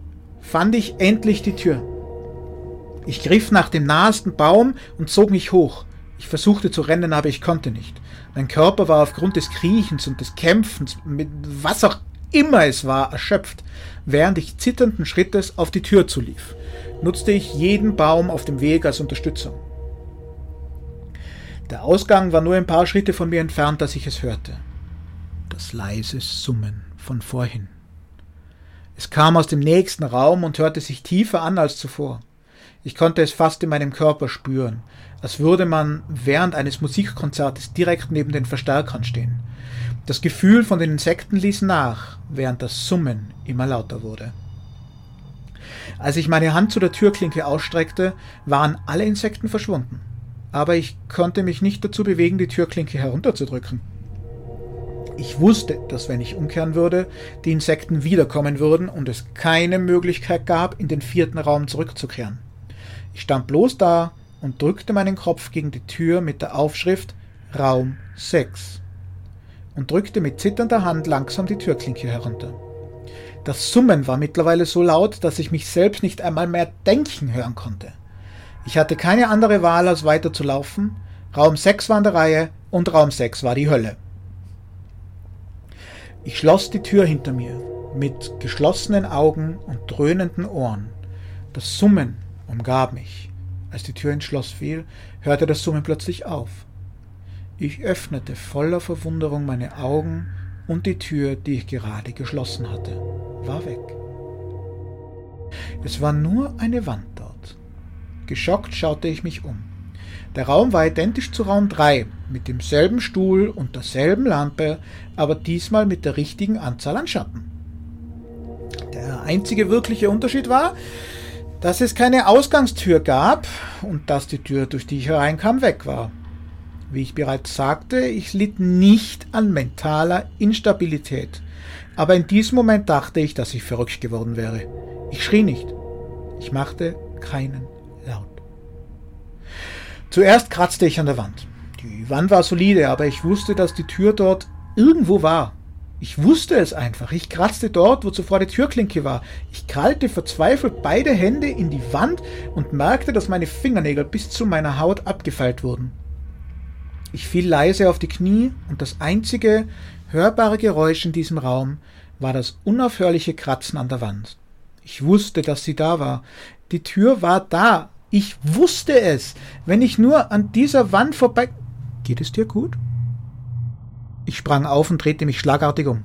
fand ich endlich die Tür. Ich griff nach dem nahesten Baum und zog mich hoch. Ich versuchte zu rennen, aber ich konnte nicht. Mein Körper war aufgrund des Kriechens und des Kämpfens mit was auch immer es war erschöpft. Während ich zitternden Schrittes auf die Tür zulief, nutzte ich jeden Baum auf dem Weg als Unterstützung. Der Ausgang war nur ein paar Schritte von mir entfernt, als ich es hörte. Das leise Summen von vorhin. Es kam aus dem nächsten Raum und hörte sich tiefer an als zuvor. Ich konnte es fast in meinem Körper spüren, als würde man während eines Musikkonzertes direkt neben den Verstärkern stehen. Das Gefühl von den Insekten ließ nach, während das Summen immer lauter wurde. Als ich meine Hand zu der Türklinke ausstreckte, waren alle Insekten verschwunden. Aber ich konnte mich nicht dazu bewegen, die Türklinke herunterzudrücken. Ich wusste, dass wenn ich umkehren würde, die Insekten wiederkommen würden und es keine Möglichkeit gab, in den vierten Raum zurückzukehren. Ich stand bloß da und drückte meinen Kopf gegen die Tür mit der Aufschrift Raum 6. und drückte mit zitternder Hand langsam die Türklinke herunter. Das Summen war mittlerweile so laut, dass ich mich selbst nicht einmal mehr denken hören konnte. Ich hatte keine andere Wahl, als weiter zu laufen. Raum 6 war an der Reihe und Raum 6 war die Hölle. Ich schloss die Tür hinter mir, mit geschlossenen Augen und dröhnenden Ohren. Das Summen umgab mich. Als die Tür ins Schloss fiel, hörte das Summen plötzlich auf. Ich öffnete voller Verwunderung meine Augen und die Tür, die ich gerade geschlossen hatte, war weg. Es war nur eine Wand dort. Geschockt schaute ich mich um. Der Raum war identisch zu Raum 3, mit demselben Stuhl und derselben Lampe, aber diesmal mit der richtigen Anzahl an Schatten. Der einzige wirkliche Unterschied war, dass es keine Ausgangstür gab und dass die Tür, durch die ich hereinkam, weg war. Wie ich bereits sagte, ich litt nicht an mentaler Instabilität. Aber in diesem Moment dachte ich, dass ich verrückt geworden wäre. Ich schrie nicht. Ich machte keinen Laut. Zuerst kratzte ich an der Wand. Die Wand war solide, aber ich wusste, dass die Tür dort irgendwo war. Ich wusste es einfach. Ich kratzte dort, wo zuvor die Türklinke war. Ich krallte verzweifelt beide Hände in die Wand und merkte, dass meine Fingernägel bis zu meiner Haut abgefeilt wurden. Ich fiel leise auf die Knie und das einzige hörbare Geräusch in diesem Raum war das unaufhörliche Kratzen an der Wand. Ich wusste, dass sie da war. Die Tür war da. Ich wusste es. Wenn ich nur an dieser Wand vorbei. Geht es dir gut? Ich sprang auf und drehte mich schlagartig um.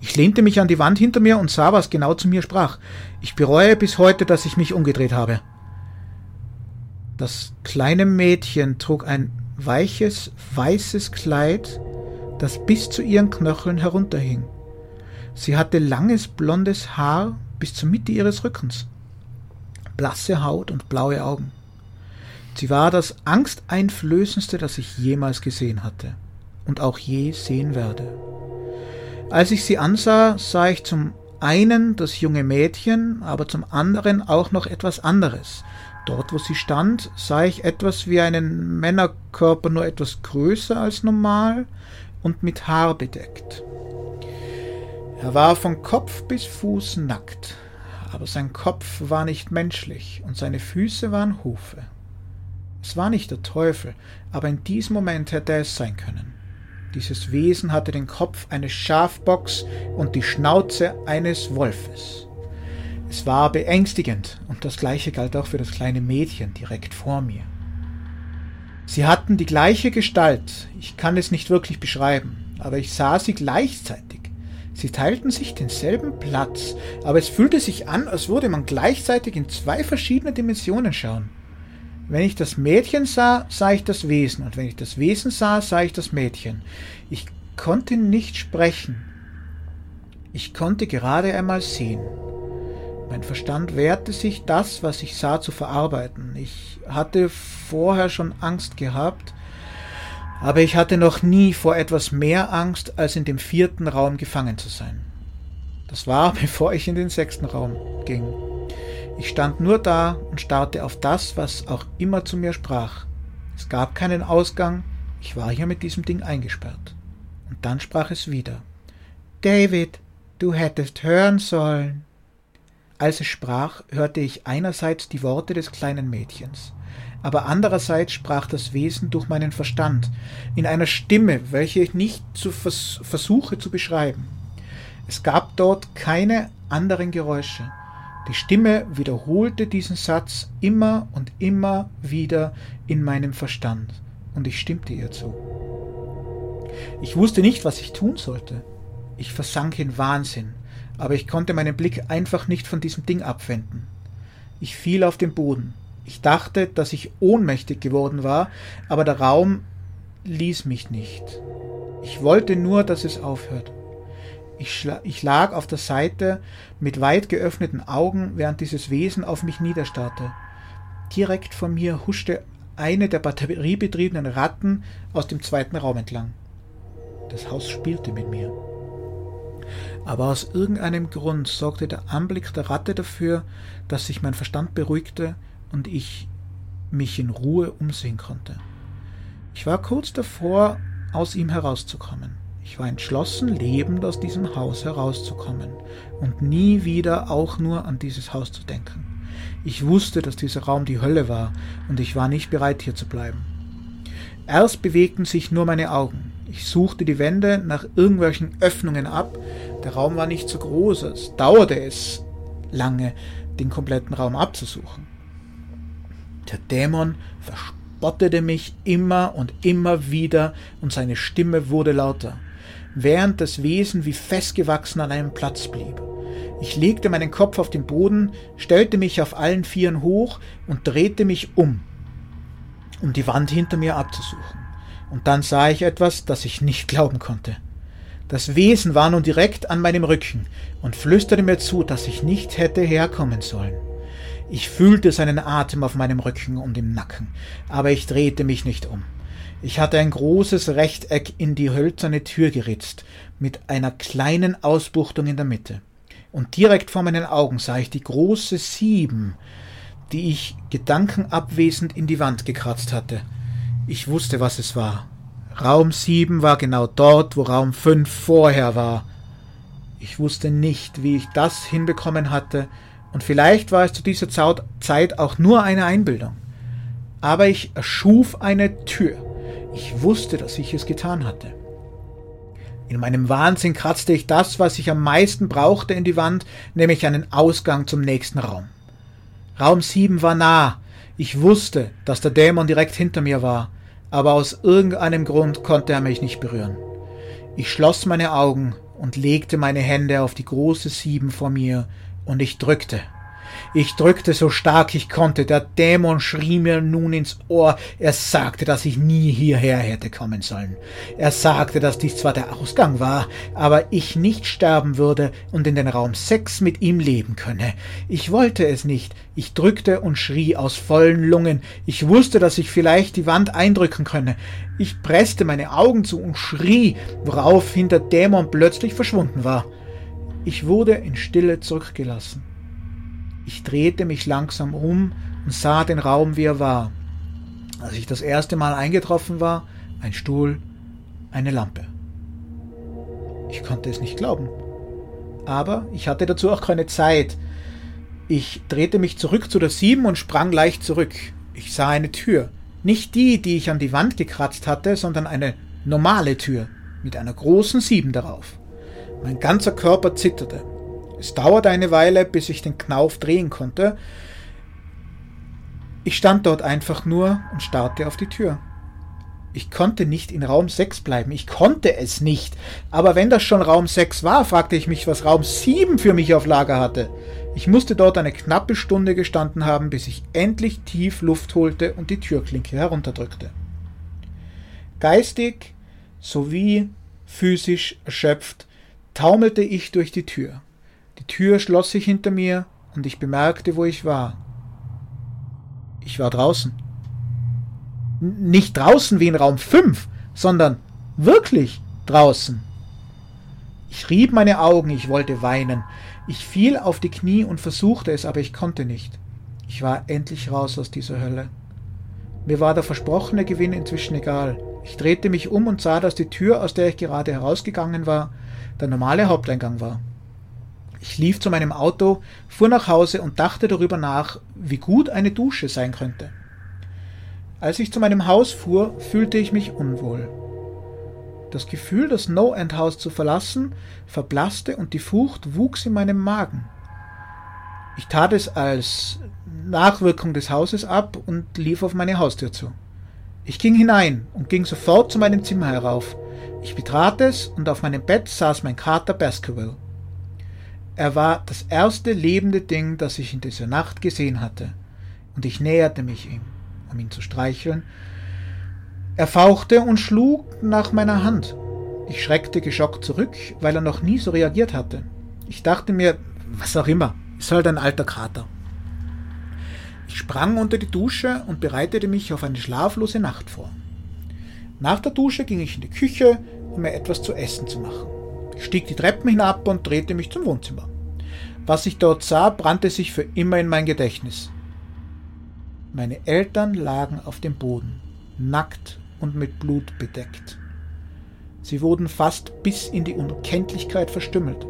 Ich lehnte mich an die Wand hinter mir und sah, was genau zu mir sprach. Ich bereue bis heute, dass ich mich umgedreht habe. Das kleine Mädchen trug ein weiches, weißes Kleid, das bis zu ihren Knöcheln herunterhing. Sie hatte langes blondes Haar bis zur Mitte ihres Rückens, blasse Haut und blaue Augen. Sie war das angsteinflößendste, das ich jemals gesehen hatte und auch je sehen werde. Als ich sie ansah, sah ich zum einen das junge Mädchen, aber zum anderen auch noch etwas anderes. Dort, wo sie stand, sah ich etwas wie einen Männerkörper, nur etwas größer als normal und mit Haar bedeckt. Er war von Kopf bis Fuß nackt, aber sein Kopf war nicht menschlich und seine Füße waren Hufe. Es war nicht der Teufel, aber in diesem Moment hätte es sein können. Dieses Wesen hatte den Kopf eines Schafbocks und die Schnauze eines Wolfes. Es war beängstigend und das gleiche galt auch für das kleine Mädchen direkt vor mir. Sie hatten die gleiche Gestalt, ich kann es nicht wirklich beschreiben, aber ich sah sie gleichzeitig. Sie teilten sich denselben Platz, aber es fühlte sich an, als würde man gleichzeitig in zwei verschiedene Dimensionen schauen. Wenn ich das Mädchen sah, sah ich das Wesen, und wenn ich das Wesen sah, sah ich das Mädchen. Ich konnte nicht sprechen. Ich konnte gerade einmal sehen. Mein Verstand wehrte sich, das, was ich sah, zu verarbeiten. Ich hatte vorher schon Angst gehabt, aber ich hatte noch nie vor etwas mehr Angst, als in dem vierten Raum gefangen zu sein. Das war, bevor ich in den sechsten Raum ging. Ich stand nur da und starrte auf das, was auch immer zu mir sprach. Es gab keinen Ausgang, ich war hier mit diesem Ding eingesperrt. Und dann sprach es wieder. David, du hättest hören sollen. Als es sprach, hörte ich einerseits die Worte des kleinen Mädchens, aber andererseits sprach das Wesen durch meinen Verstand, in einer Stimme, welche ich nicht zu vers versuche zu beschreiben. Es gab dort keine anderen Geräusche, die Stimme wiederholte diesen Satz immer und immer wieder in meinem Verstand, und ich stimmte ihr zu. Ich wusste nicht, was ich tun sollte. Ich versank in Wahnsinn, aber ich konnte meinen Blick einfach nicht von diesem Ding abwenden. Ich fiel auf den Boden. Ich dachte, dass ich ohnmächtig geworden war, aber der Raum ließ mich nicht. Ich wollte nur, dass es aufhört. Ich, ich, lag auf der Seite mit weit geöffneten Augen, während dieses Wesen auf mich niederstarrte. Direkt vor mir huschte eine der batteriebetriebenen Ratten aus dem zweiten Raum entlang. Das Haus spielte mit mir. Aber aus irgendeinem Grund sorgte der Anblick der Ratte dafür, dass sich mein Verstand beruhigte und ich mich in Ruhe umsehen konnte. Ich war kurz davor, aus ihm herauszukommen. Ich war entschlossen, lebend aus diesem Haus herauszukommen und nie wieder auch nur an dieses Haus zu denken. Ich wusste, dass dieser Raum die Hölle war, und ich war nicht bereit, hier zu bleiben. Erst bewegten sich nur meine Augen. Ich suchte die Wände nach irgendwelchen Öffnungen ab. Der Raum war nicht so groß, es dauerte es lange, den kompletten Raum abzusuchen. Der Dämon verspottete mich immer und immer wieder und seine Stimme wurde lauter, während das Wesen wie festgewachsen an einem Platz blieb. Ich legte meinen Kopf auf den Boden, stellte mich auf allen Vieren hoch und drehte mich um, um die Wand hinter mir abzusuchen. Und dann sah ich etwas, das ich nicht glauben konnte. Das Wesen war nun direkt an meinem Rücken und flüsterte mir zu, dass ich nicht hätte herkommen sollen. Ich fühlte seinen Atem auf meinem Rücken und im Nacken, aber ich drehte mich nicht um. Ich hatte ein großes Rechteck in die hölzerne Tür geritzt, mit einer kleinen Ausbuchtung in der Mitte und direkt vor meinen Augen sah ich die große Sieben, die ich gedankenabwesend in die Wand gekratzt hatte. Ich wusste, was es war. Raum sieben war genau dort, wo Raum fünf vorher war. Ich wusste nicht, wie ich das hinbekommen hatte, und vielleicht war es zu dieser Zeit auch nur eine Einbildung. Aber ich erschuf eine Tür. Ich wusste, dass ich es getan hatte. In meinem Wahnsinn kratzte ich das, was ich am meisten brauchte, in die Wand, nämlich einen Ausgang zum nächsten Raum. Raum 7 war nah. Ich wusste, dass der Dämon direkt hinter mir war, aber aus irgendeinem Grund konnte er mich nicht berühren. Ich schloss meine Augen und legte meine Hände auf die große Sieben vor mir, und ich drückte. Ich drückte so stark ich konnte. Der Dämon schrie mir nun ins Ohr. Er sagte, dass ich nie hierher hätte kommen sollen. Er sagte, dass dies zwar der Ausgang war, aber ich nicht sterben würde und in den Raum 6 mit ihm leben könne. Ich wollte es nicht. Ich drückte und schrie aus vollen Lungen. Ich wusste, dass ich vielleicht die Wand eindrücken könne. Ich presste meine Augen zu und schrie, woraufhin der Dämon plötzlich verschwunden war. Ich wurde in Stille zurückgelassen. Ich drehte mich langsam um und sah den Raum, wie er war. Als ich das erste Mal eingetroffen war, ein Stuhl, eine Lampe. Ich konnte es nicht glauben. Aber ich hatte dazu auch keine Zeit. Ich drehte mich zurück zu der Sieben und sprang leicht zurück. Ich sah eine Tür. Nicht die, die ich an die Wand gekratzt hatte, sondern eine normale Tür mit einer großen Sieben darauf. Mein ganzer Körper zitterte. Es dauerte eine Weile, bis ich den Knauf drehen konnte. Ich stand dort einfach nur und starrte auf die Tür. Ich konnte nicht in Raum 6 bleiben. Ich konnte es nicht. Aber wenn das schon Raum 6 war, fragte ich mich, was Raum 7 für mich auf Lager hatte. Ich musste dort eine knappe Stunde gestanden haben, bis ich endlich tief Luft holte und die Türklinke herunterdrückte. Geistig sowie physisch erschöpft taumelte ich durch die Tür. Tür schloss sich hinter mir und ich bemerkte, wo ich war. Ich war draußen. N nicht draußen wie in Raum 5, sondern wirklich draußen. Ich rieb meine Augen, ich wollte weinen. Ich fiel auf die Knie und versuchte es, aber ich konnte nicht. Ich war endlich raus aus dieser Hölle. Mir war der versprochene Gewinn inzwischen egal. Ich drehte mich um und sah, dass die Tür, aus der ich gerade herausgegangen war, der normale Haupteingang war. Ich lief zu meinem Auto, fuhr nach Hause und dachte darüber nach, wie gut eine Dusche sein könnte. Als ich zu meinem Haus fuhr, fühlte ich mich unwohl. Das Gefühl, das No-End-Haus zu verlassen, verblasste und die Furcht wuchs in meinem Magen. Ich tat es als Nachwirkung des Hauses ab und lief auf meine Haustür zu. Ich ging hinein und ging sofort zu meinem Zimmer herauf. Ich betrat es und auf meinem Bett saß mein Kater Baskerville. Er war das erste lebende Ding, das ich in dieser Nacht gesehen hatte, und ich näherte mich ihm, um ihn zu streicheln. Er fauchte und schlug nach meiner Hand. Ich schreckte geschockt zurück, weil er noch nie so reagiert hatte. Ich dachte mir, was auch immer, ist halt ein alter Kater. Ich sprang unter die Dusche und bereitete mich auf eine schlaflose Nacht vor. Nach der Dusche ging ich in die Küche, um mir etwas zu essen zu machen. Ich stieg die Treppen hinab und drehte mich zum Wohnzimmer. Was ich dort sah, brannte sich für immer in mein Gedächtnis. Meine Eltern lagen auf dem Boden, nackt und mit Blut bedeckt. Sie wurden fast bis in die Unkenntlichkeit verstümmelt.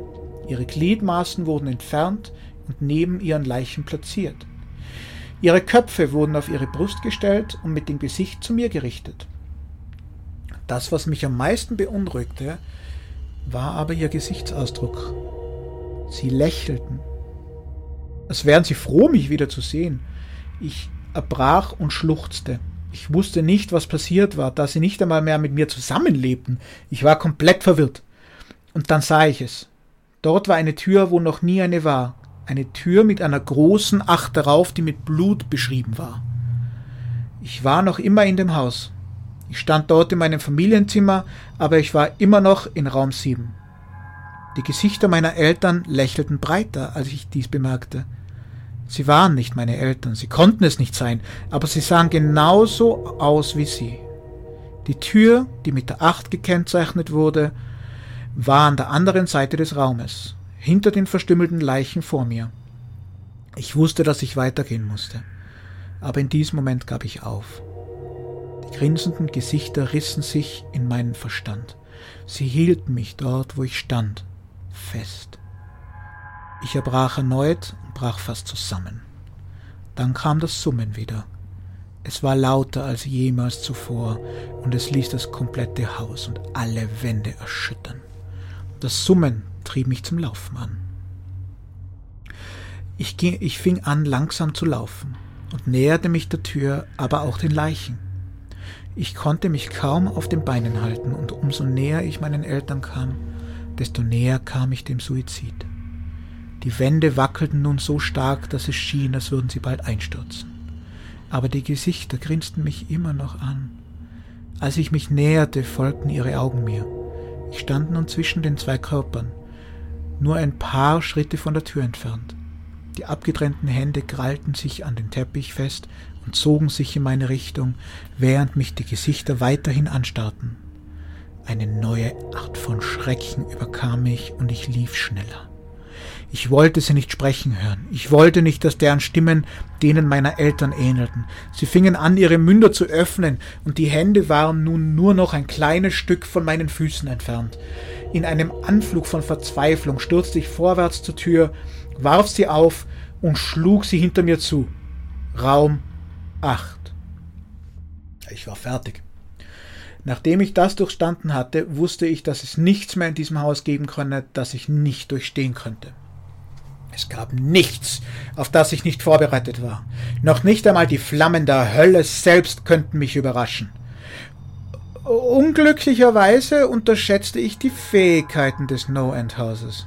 Ihre Gliedmaßen wurden entfernt und neben ihren Leichen platziert. Ihre Köpfe wurden auf ihre Brust gestellt und mit dem Gesicht zu mir gerichtet. Das, was mich am meisten beunruhigte, war aber ihr Gesichtsausdruck. Sie lächelten, als wären sie froh, mich wieder zu sehen. Ich erbrach und schluchzte. Ich wusste nicht, was passiert war, da sie nicht einmal mehr mit mir zusammenlebten. Ich war komplett verwirrt. Und dann sah ich es. Dort war eine Tür, wo noch nie eine war. Eine Tür mit einer großen Acht darauf, die mit Blut beschrieben war. Ich war noch immer in dem Haus. Ich stand dort in meinem Familienzimmer, aber ich war immer noch in Raum 7. Die Gesichter meiner Eltern lächelten breiter, als ich dies bemerkte. Sie waren nicht meine Eltern, sie konnten es nicht sein, aber sie sahen genauso aus wie sie. Die Tür, die mit der Acht gekennzeichnet wurde, war an der anderen Seite des Raumes, hinter den verstümmelten Leichen vor mir. Ich wusste, dass ich weitergehen musste, aber in diesem Moment gab ich auf. Die grinsenden Gesichter rissen sich in meinen Verstand. Sie hielten mich dort, wo ich stand, fest. Ich erbrach erneut und brach fast zusammen. Dann kam das Summen wieder. Es war lauter als jemals zuvor und es ließ das komplette Haus und alle Wände erschüttern. Das Summen trieb mich zum Laufen an. Ich, ging, ich fing an, langsam zu laufen und näherte mich der Tür, aber auch den Leichen. Ich konnte mich kaum auf den Beinen halten und umso näher ich meinen Eltern kam, desto näher kam ich dem Suizid. Die Wände wackelten nun so stark, dass es schien, als würden sie bald einstürzen. Aber die Gesichter grinsten mich immer noch an. Als ich mich näherte, folgten ihre Augen mir. Ich stand nun zwischen den zwei Körpern, nur ein paar Schritte von der Tür entfernt. Die abgetrennten Hände krallten sich an den Teppich fest und zogen sich in meine Richtung, während mich die Gesichter weiterhin anstarrten. Eine neue Art von Schrecken überkam mich und ich lief schneller. Ich wollte sie nicht sprechen hören. Ich wollte nicht, dass deren Stimmen denen meiner Eltern ähnelten. Sie fingen an, ihre Münder zu öffnen, und die Hände waren nun nur noch ein kleines Stück von meinen Füßen entfernt. In einem Anflug von Verzweiflung stürzte ich vorwärts zur Tür, warf sie auf und schlug sie hinter mir zu. Raum 8. Ich war fertig. Nachdem ich das durchstanden hatte, wusste ich, dass es nichts mehr in diesem Haus geben könne, das ich nicht durchstehen könnte. Es gab nichts, auf das ich nicht vorbereitet war. Noch nicht einmal die Flammen der Hölle selbst könnten mich überraschen. Unglücklicherweise unterschätzte ich die Fähigkeiten des No-End-Hauses.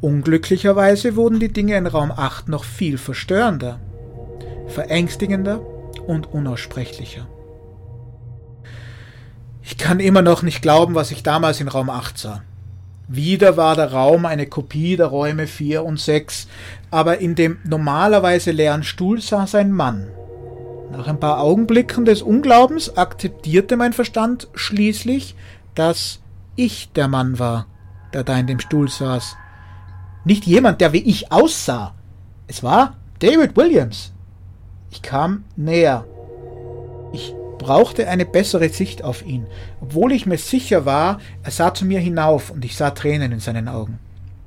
Unglücklicherweise wurden die Dinge in Raum 8 noch viel verstörender, verängstigender und unaussprechlicher. Ich kann immer noch nicht glauben, was ich damals in Raum 8 sah. Wieder war der Raum eine Kopie der Räume 4 und 6, aber in dem normalerweise leeren Stuhl saß ein Mann. Nach ein paar Augenblicken des Unglaubens akzeptierte mein Verstand schließlich, dass ich der Mann war, der da in dem Stuhl saß. Nicht jemand, der wie ich aussah. Es war David Williams. Ich kam näher. Brauchte eine bessere Sicht auf ihn, obwohl ich mir sicher war, er sah zu mir hinauf und ich sah Tränen in seinen Augen.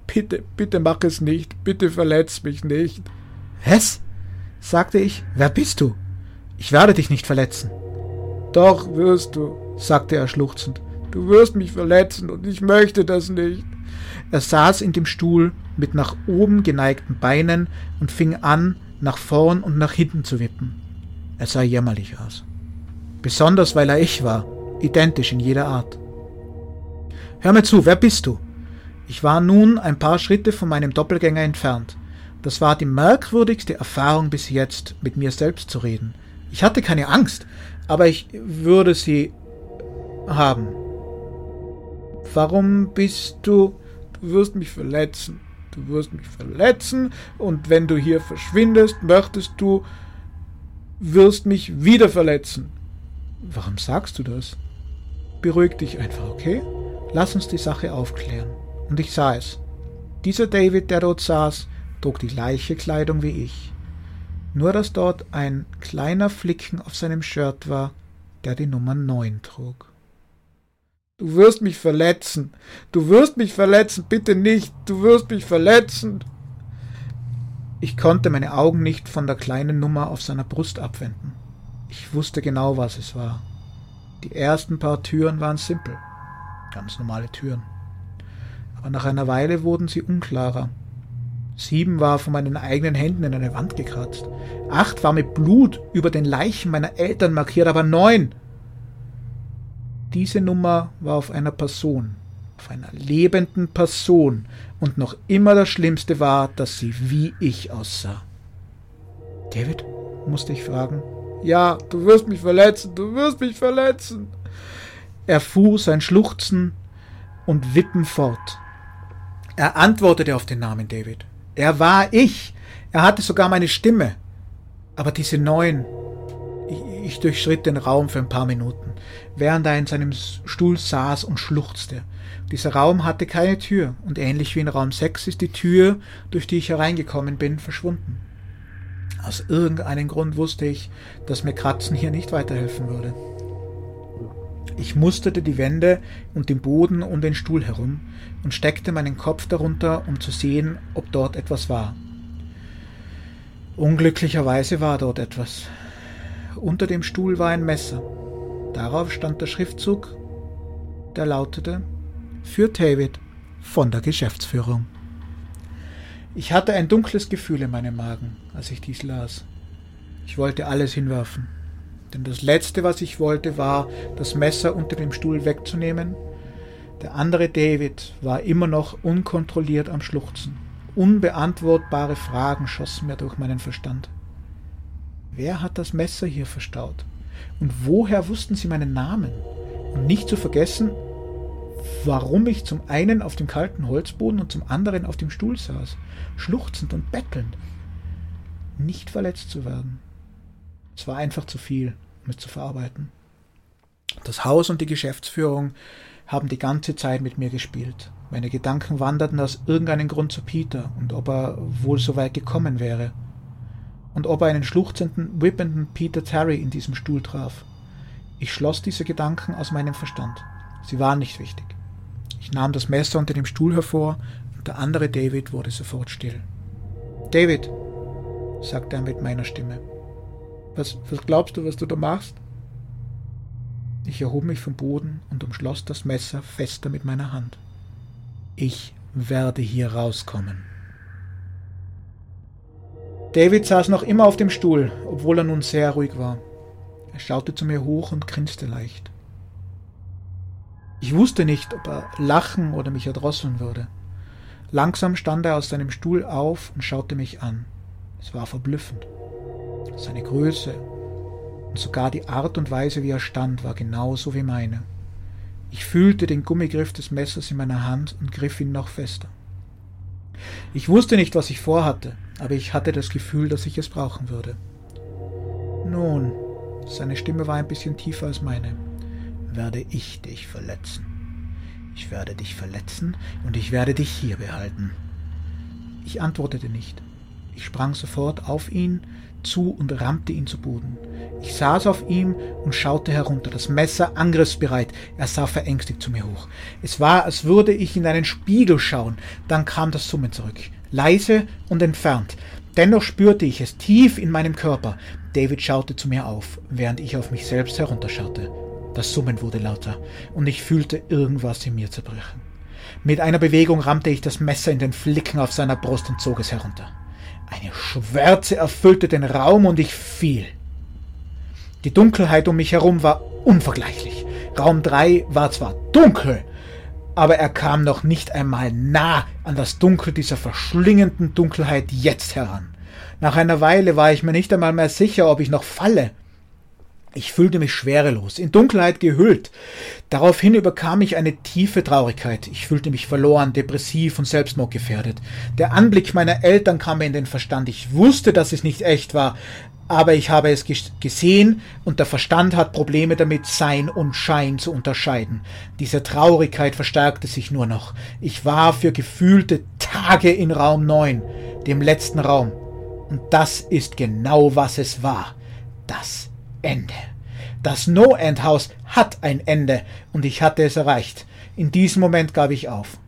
Bitte, bitte mach es nicht, bitte verletz mich nicht. Was? sagte ich, wer bist du? Ich werde dich nicht verletzen. Doch wirst du, sagte er schluchzend. Du wirst mich verletzen und ich möchte das nicht. Er saß in dem Stuhl mit nach oben geneigten Beinen und fing an, nach vorn und nach hinten zu wippen. Er sah jämmerlich aus besonders weil er ich war, identisch in jeder Art. Hör mir zu, wer bist du? Ich war nun ein paar Schritte von meinem Doppelgänger entfernt. Das war die merkwürdigste Erfahrung bis jetzt, mit mir selbst zu reden. Ich hatte keine Angst, aber ich würde sie haben. Warum bist du? Du wirst mich verletzen. Du wirst mich verletzen und wenn du hier verschwindest, möchtest du, wirst mich wieder verletzen. Warum sagst du das? Beruhig dich einfach, okay? Lass uns die Sache aufklären. Und ich sah es. Dieser David, der dort saß, trug die gleiche Kleidung wie ich. Nur dass dort ein kleiner Flicken auf seinem Shirt war, der die Nummer 9 trug. Du wirst mich verletzen. Du wirst mich verletzen. Bitte nicht. Du wirst mich verletzen. Ich konnte meine Augen nicht von der kleinen Nummer auf seiner Brust abwenden. Ich wusste genau, was es war. Die ersten paar Türen waren simpel. Ganz normale Türen. Aber nach einer Weile wurden sie unklarer. Sieben war von meinen eigenen Händen in eine Wand gekratzt. Acht war mit Blut über den Leichen meiner Eltern markiert, aber neun diese Nummer war auf einer Person, auf einer lebenden Person, und noch immer das Schlimmste war, dass sie wie ich aussah. David? musste ich fragen. Ja, du wirst mich verletzen, du wirst mich verletzen. Er fuhr sein Schluchzen und Wippen fort. Er antwortete auf den Namen David. Er war ich. Er hatte sogar meine Stimme. Aber diese neuen, ich durchschritt den Raum für ein paar Minuten, während er in seinem Stuhl saß und schluchzte. Dieser Raum hatte keine Tür, und ähnlich wie in Raum 6 ist die Tür, durch die ich hereingekommen bin, verschwunden. Aus irgendeinem Grund wusste ich, dass mir Kratzen hier nicht weiterhelfen würde. Ich musterte die Wände und den Boden um den Stuhl herum und steckte meinen Kopf darunter, um zu sehen, ob dort etwas war. Unglücklicherweise war dort etwas. Unter dem Stuhl war ein Messer. Darauf stand der Schriftzug, der lautete Für David von der Geschäftsführung. Ich hatte ein dunkles Gefühl in meinem Magen, als ich dies las. Ich wollte alles hinwerfen. Denn das Letzte, was ich wollte, war, das Messer unter dem Stuhl wegzunehmen. Der andere David war immer noch unkontrolliert am Schluchzen. Unbeantwortbare Fragen schossen mir durch meinen Verstand. Wer hat das Messer hier verstaut? Und woher wussten sie meinen Namen? Und nicht zu vergessen, warum ich zum einen auf dem kalten Holzboden und zum anderen auf dem Stuhl saß, schluchzend und bettelnd. Nicht verletzt zu werden. Es war einfach zu viel, um es zu verarbeiten. Das Haus und die Geschäftsführung haben die ganze Zeit mit mir gespielt. Meine Gedanken wanderten aus irgendeinem Grund zu Peter und ob er wohl so weit gekommen wäre und ob er einen schluchzenden, wippenden Peter Terry in diesem Stuhl traf. Ich schloss diese Gedanken aus meinem Verstand. Sie waren nicht wichtig. Ich nahm das Messer unter dem Stuhl hervor und der andere David wurde sofort still. David, sagte er mit meiner Stimme, was, was glaubst du, was du da machst? Ich erhob mich vom Boden und umschloss das Messer fester mit meiner Hand. Ich werde hier rauskommen. David saß noch immer auf dem Stuhl, obwohl er nun sehr ruhig war. Er schaute zu mir hoch und grinste leicht. Ich wusste nicht, ob er lachen oder mich erdrosseln würde. Langsam stand er aus seinem Stuhl auf und schaute mich an. Es war verblüffend. Seine Größe und sogar die Art und Weise, wie er stand, war genauso wie meine. Ich fühlte den Gummigriff des Messers in meiner Hand und griff ihn noch fester. Ich wusste nicht, was ich vorhatte, aber ich hatte das Gefühl, dass ich es brauchen würde. Nun, seine Stimme war ein bisschen tiefer als meine, werde ich dich verletzen. Ich werde dich verletzen und ich werde dich hier behalten. Ich antwortete nicht. Ich sprang sofort auf ihn zu und rammte ihn zu Boden. Ich saß auf ihm und schaute herunter, das Messer angriffsbereit. Er sah verängstigt zu mir hoch. Es war, als würde ich in einen Spiegel schauen. Dann kam das Summen zurück leise und entfernt. Dennoch spürte ich es tief in meinem Körper. David schaute zu mir auf, während ich auf mich selbst herunterschaute. Das Summen wurde lauter, und ich fühlte irgendwas in mir zerbrechen. Mit einer Bewegung rammte ich das Messer in den Flicken auf seiner Brust und zog es herunter. Eine Schwärze erfüllte den Raum und ich fiel. Die Dunkelheit um mich herum war unvergleichlich. Raum 3 war zwar dunkel, aber er kam noch nicht einmal nah an das Dunkel dieser verschlingenden Dunkelheit jetzt heran. Nach einer Weile war ich mir nicht einmal mehr sicher, ob ich noch falle. Ich fühlte mich schwerelos, in Dunkelheit gehüllt. Daraufhin überkam mich eine tiefe Traurigkeit. Ich fühlte mich verloren, depressiv und selbstmordgefährdet. Der Anblick meiner Eltern kam mir in den Verstand. Ich wusste, dass es nicht echt war, aber ich habe es gesehen und der Verstand hat Probleme damit, Sein und Schein zu unterscheiden. Diese Traurigkeit verstärkte sich nur noch. Ich war für gefühlte Tage in Raum 9, dem letzten Raum. Und das ist genau was es war. Das Ende. Das No-End-Haus hat ein Ende und ich hatte es erreicht. In diesem Moment gab ich auf.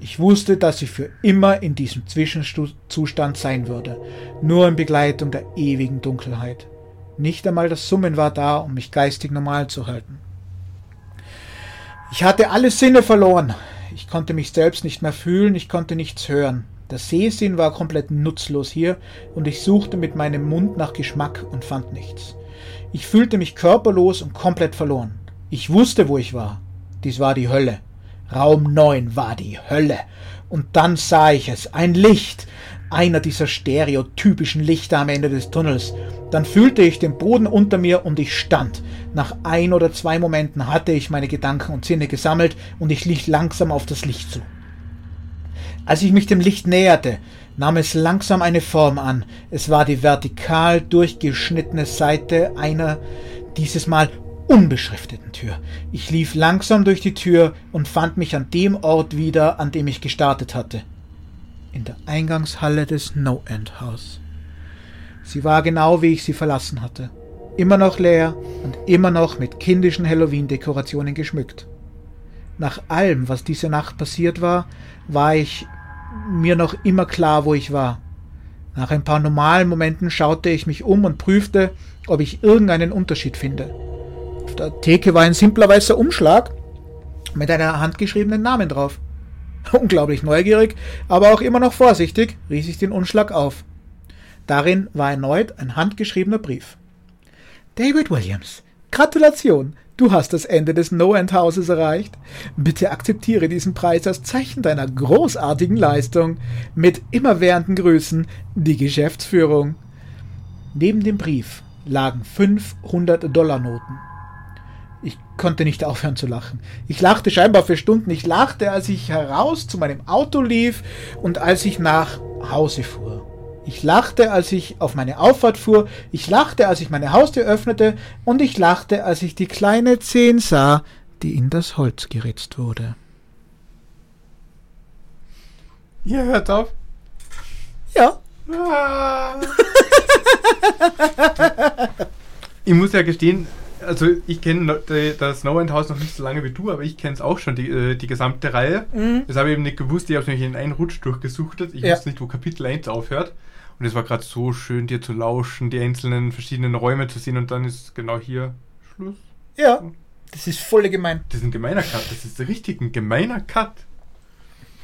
Ich wusste, dass ich für immer in diesem Zwischenzustand sein würde, nur in Begleitung der ewigen Dunkelheit. Nicht einmal das Summen war da, um mich geistig normal zu halten. Ich hatte alle Sinne verloren. Ich konnte mich selbst nicht mehr fühlen, ich konnte nichts hören. Der Sehsinn war komplett nutzlos hier und ich suchte mit meinem Mund nach Geschmack und fand nichts. Ich fühlte mich körperlos und komplett verloren. Ich wusste, wo ich war. Dies war die Hölle. Raum 9 war die Hölle. Und dann sah ich es, ein Licht, einer dieser stereotypischen Lichter am Ende des Tunnels. Dann fühlte ich den Boden unter mir und ich stand. Nach ein oder zwei Momenten hatte ich meine Gedanken und Sinne gesammelt und ich lief langsam auf das Licht zu. Als ich mich dem Licht näherte, nahm es langsam eine Form an. Es war die vertikal durchgeschnittene Seite einer dieses Mal unbeschrifteten Tür. Ich lief langsam durch die Tür und fand mich an dem Ort wieder, an dem ich gestartet hatte. In der Eingangshalle des No-End-Haus. Sie war genau wie ich sie verlassen hatte. Immer noch leer und immer noch mit kindischen Halloween-Dekorationen geschmückt. Nach allem, was diese Nacht passiert war, war ich mir noch immer klar, wo ich war. Nach ein paar normalen Momenten schaute ich mich um und prüfte, ob ich irgendeinen Unterschied finde. Auf der Theke war ein simpler weißer Umschlag mit einer handgeschriebenen Namen drauf. Unglaublich neugierig, aber auch immer noch vorsichtig, riss ich den Umschlag auf. Darin war erneut ein handgeschriebener Brief. David Williams, Gratulation, du hast das Ende des No-End-Hauses erreicht. Bitte akzeptiere diesen Preis als Zeichen deiner großartigen Leistung. Mit immerwährenden Grüßen, die Geschäftsführung. Neben dem Brief lagen 500-Dollar-Noten. Ich konnte nicht aufhören zu lachen. Ich lachte scheinbar für Stunden. Ich lachte, als ich heraus zu meinem Auto lief und als ich nach Hause fuhr. Ich lachte, als ich auf meine Auffahrt fuhr. Ich lachte, als ich meine Haustür öffnete. Und ich lachte, als ich die kleine Zehn sah, die in das Holz geritzt wurde. Ihr hört auf. Ja. Ah. ich muss ja gestehen, also ich kenne das Snow End House noch nicht so lange wie du, aber ich kenne es auch schon, die, äh, die gesamte Reihe. Mhm. Das habe ich eben nicht gewusst, ich habe es nämlich in einen Rutsch durchgesuchtet. Ich ja. wusste nicht, wo Kapitel 1 aufhört. Und es war gerade so schön, dir zu lauschen, die einzelnen verschiedenen Räume zu sehen und dann ist genau hier Schluss. Ja, das ist voll gemein. Das ist ein gemeiner Cut, das ist richtig ein gemeiner Cut.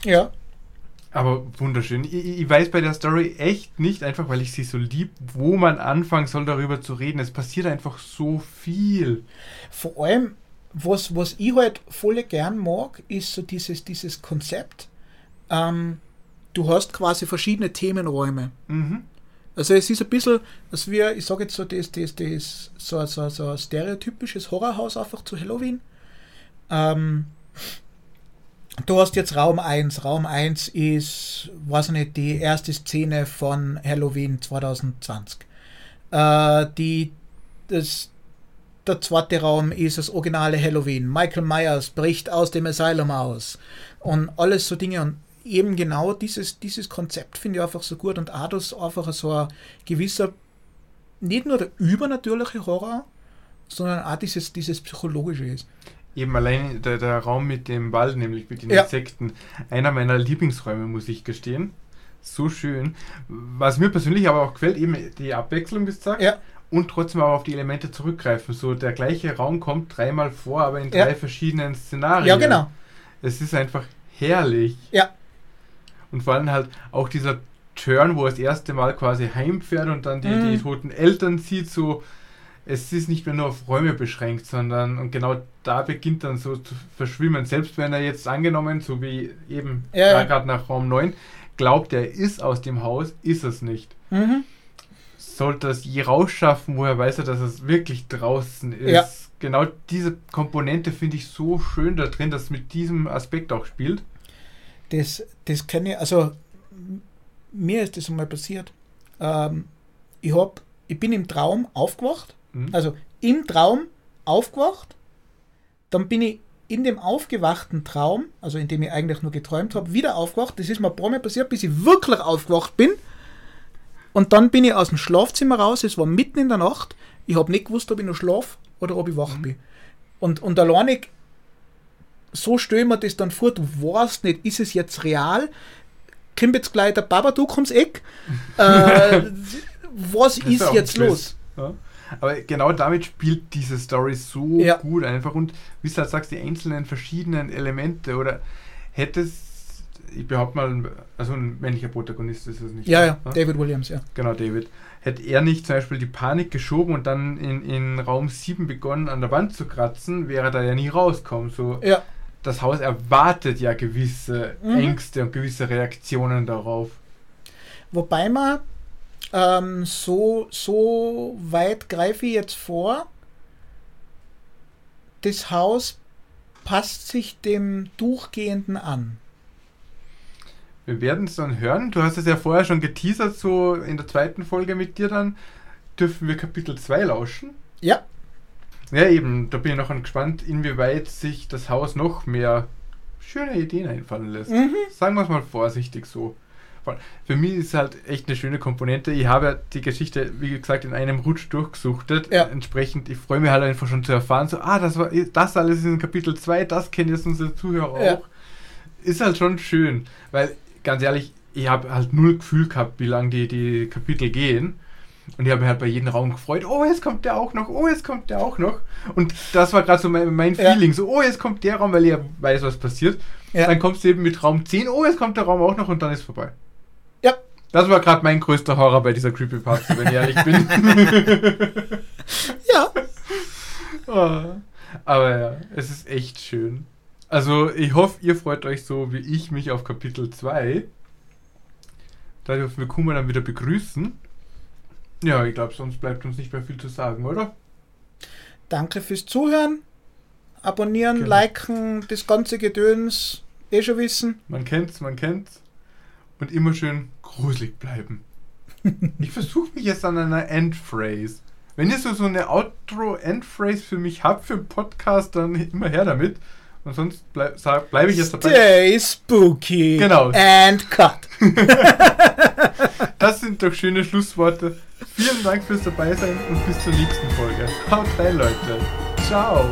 Ja. Aber wunderschön. Ich, ich, weiß bei der Story echt nicht, einfach weil ich sie so lieb, wo man anfangen soll, darüber zu reden. Es passiert einfach so viel. Vor allem, was, was ich halt voll gern mag, ist so dieses, dieses Konzept. Ähm, du hast quasi verschiedene Themenräume. Mhm. Also es ist ein bisschen, als wir, ich sage jetzt so, das, das, das so, so, so ein stereotypisches Horrorhaus einfach zu Halloween. Ähm, du hast jetzt Raum 1. Raum 1 ist, weiß ich nicht, die erste Szene von Halloween 2020. Äh, die, das, der zweite Raum ist das originale Halloween. Michael Myers bricht aus dem Asylum aus. Und alles so Dinge. Und eben genau dieses, dieses Konzept finde ich einfach so gut und auch, dass einfach so ein gewisser, nicht nur der übernatürliche Horror, sondern auch dieses, dieses psychologische ist. Eben allein der, der Raum mit dem Wald, nämlich mit den ja. Insekten, einer meiner Lieblingsräume, muss ich gestehen. So schön. Was mir persönlich aber auch gefällt, eben die Abwechslung, wie du Ja. Und trotzdem aber auf die Elemente zurückgreifen. So der gleiche Raum kommt dreimal vor, aber in drei ja. verschiedenen Szenarien. Ja, genau. Es ist einfach herrlich. Ja. Und vor allem halt auch dieser Turn, wo er das erste Mal quasi heimfährt und dann die, mhm. die toten Eltern sieht, so es ist nicht mehr nur auf Räume beschränkt, sondern und genau da beginnt dann so zu verschwimmen. Selbst wenn er jetzt angenommen, so wie eben ja, gerade nach Raum 9, glaubt, er ist aus dem Haus, ist es nicht. Mhm. Sollte es je rausschaffen, woher weiß er, dass es wirklich draußen ist. Ja. Genau diese Komponente finde ich so schön da drin, dass mit diesem Aspekt auch spielt. Das, das kenne ich, also mir ist das einmal passiert. Ähm, ich, hab, ich bin im Traum aufgewacht, mhm. also im Traum aufgewacht, dann bin ich in dem aufgewachten Traum, also in dem ich eigentlich nur geträumt habe, wieder aufgewacht. Das ist mir ein paar Mal passiert, bis ich wirklich aufgewacht bin. Und dann bin ich aus dem Schlafzimmer raus, es war mitten in der Nacht. Ich habe nicht gewusst, ob ich noch schlaf oder ob ich wach bin. Und, und alleinig, so stelle ich mir das dann vor, du weißt nicht, ist es jetzt real? Kommt jetzt gleich der Babadook ums Eck? äh, was ist jetzt los? Ja. Aber genau damit spielt diese Story so Ja. gut einfach und wie du halt sagst, die einzelnen verschiedenen Elemente oder hätte es, ich behaupte mal, also ein männlicher Protagonist ist es nicht. Ja, ja, ne? David Williams, ja. Genau, David. Hätte er nicht zum Beispiel die Panik geschoben und dann in, in Raum 7 begonnen, an der Wand zu kratzen, wäre er da ja nie rauskommen. So, Ja, das Haus erwartet ja gewisse Mhm. Ängste und gewisse Reaktionen darauf. wobei man ähm, so, so weit greife ich jetzt vor, das Haus passt sich dem Durchgehenden an. Wir werden es dann hören. Du hast es ja vorher schon geteasert, so in der zweiten Folge mit dir dann dürfen wir Kapitel 2 lauschen. Ja, Ja, eben, da bin ich noch gespannt, inwieweit sich das Haus noch mehr schöne Ideen einfallen lässt. Mhm. Sagen wir es mal vorsichtig so. Für mich ist es halt echt eine schöne Komponente. Ich habe ja die Geschichte, wie gesagt, in einem Rutsch durchgesuchtet. Ja. Entsprechend, ich freue mich halt einfach schon zu erfahren, so, ah, das war das alles in Kapitel 2, das kennen jetzt unsere Zuhörer Ja. auch. Ist halt schon schön, weil ganz ehrlich, ich habe halt null Gefühl gehabt, wie lange die, die Kapitel gehen. Und ich habe mich halt bei jedem Raum gefreut, oh, jetzt kommt der auch noch, oh, jetzt kommt der auch noch. Und das war gerade so mein, mein Ja. Feeling, so, oh, jetzt kommt der Raum, weil ich ja weiß, was passiert. Ja. Dann kommst du eben mit Raum 10, oh, jetzt kommt der Raum auch noch und dann ist vorbei. ja, Das war gerade mein größter Horror bei dieser Creepypasta, wenn ich ehrlich bin. ja. Oh. Aber ja, es ist echt schön. Also, ich hoffe, ihr freut euch so wie ich mich auf Kapitel 2. Da dürfen wir Kuma dann wieder begrüßen. Ja, ich glaube, sonst bleibt uns nicht mehr viel zu sagen, oder? Danke fürs Zuhören. Abonnieren, Genau. liken, das ganze Gedöns, eh schon wissen. Man kennt's, man kennt's. Und immer schön gruselig bleiben. ich versuche mich jetzt an einer Endphrase. Wenn ihr so, so eine Outro-Endphrase für mich habt, für Podcast, dann immer her damit. Und sonst bleib, bleibe ich jetzt dabei. Stay spooky. Genau. And cut. Das sind doch schöne Schlussworte. Vielen Dank fürs Dabeisein und bis zur nächsten Folge. Haut rein, Leute. Ciao.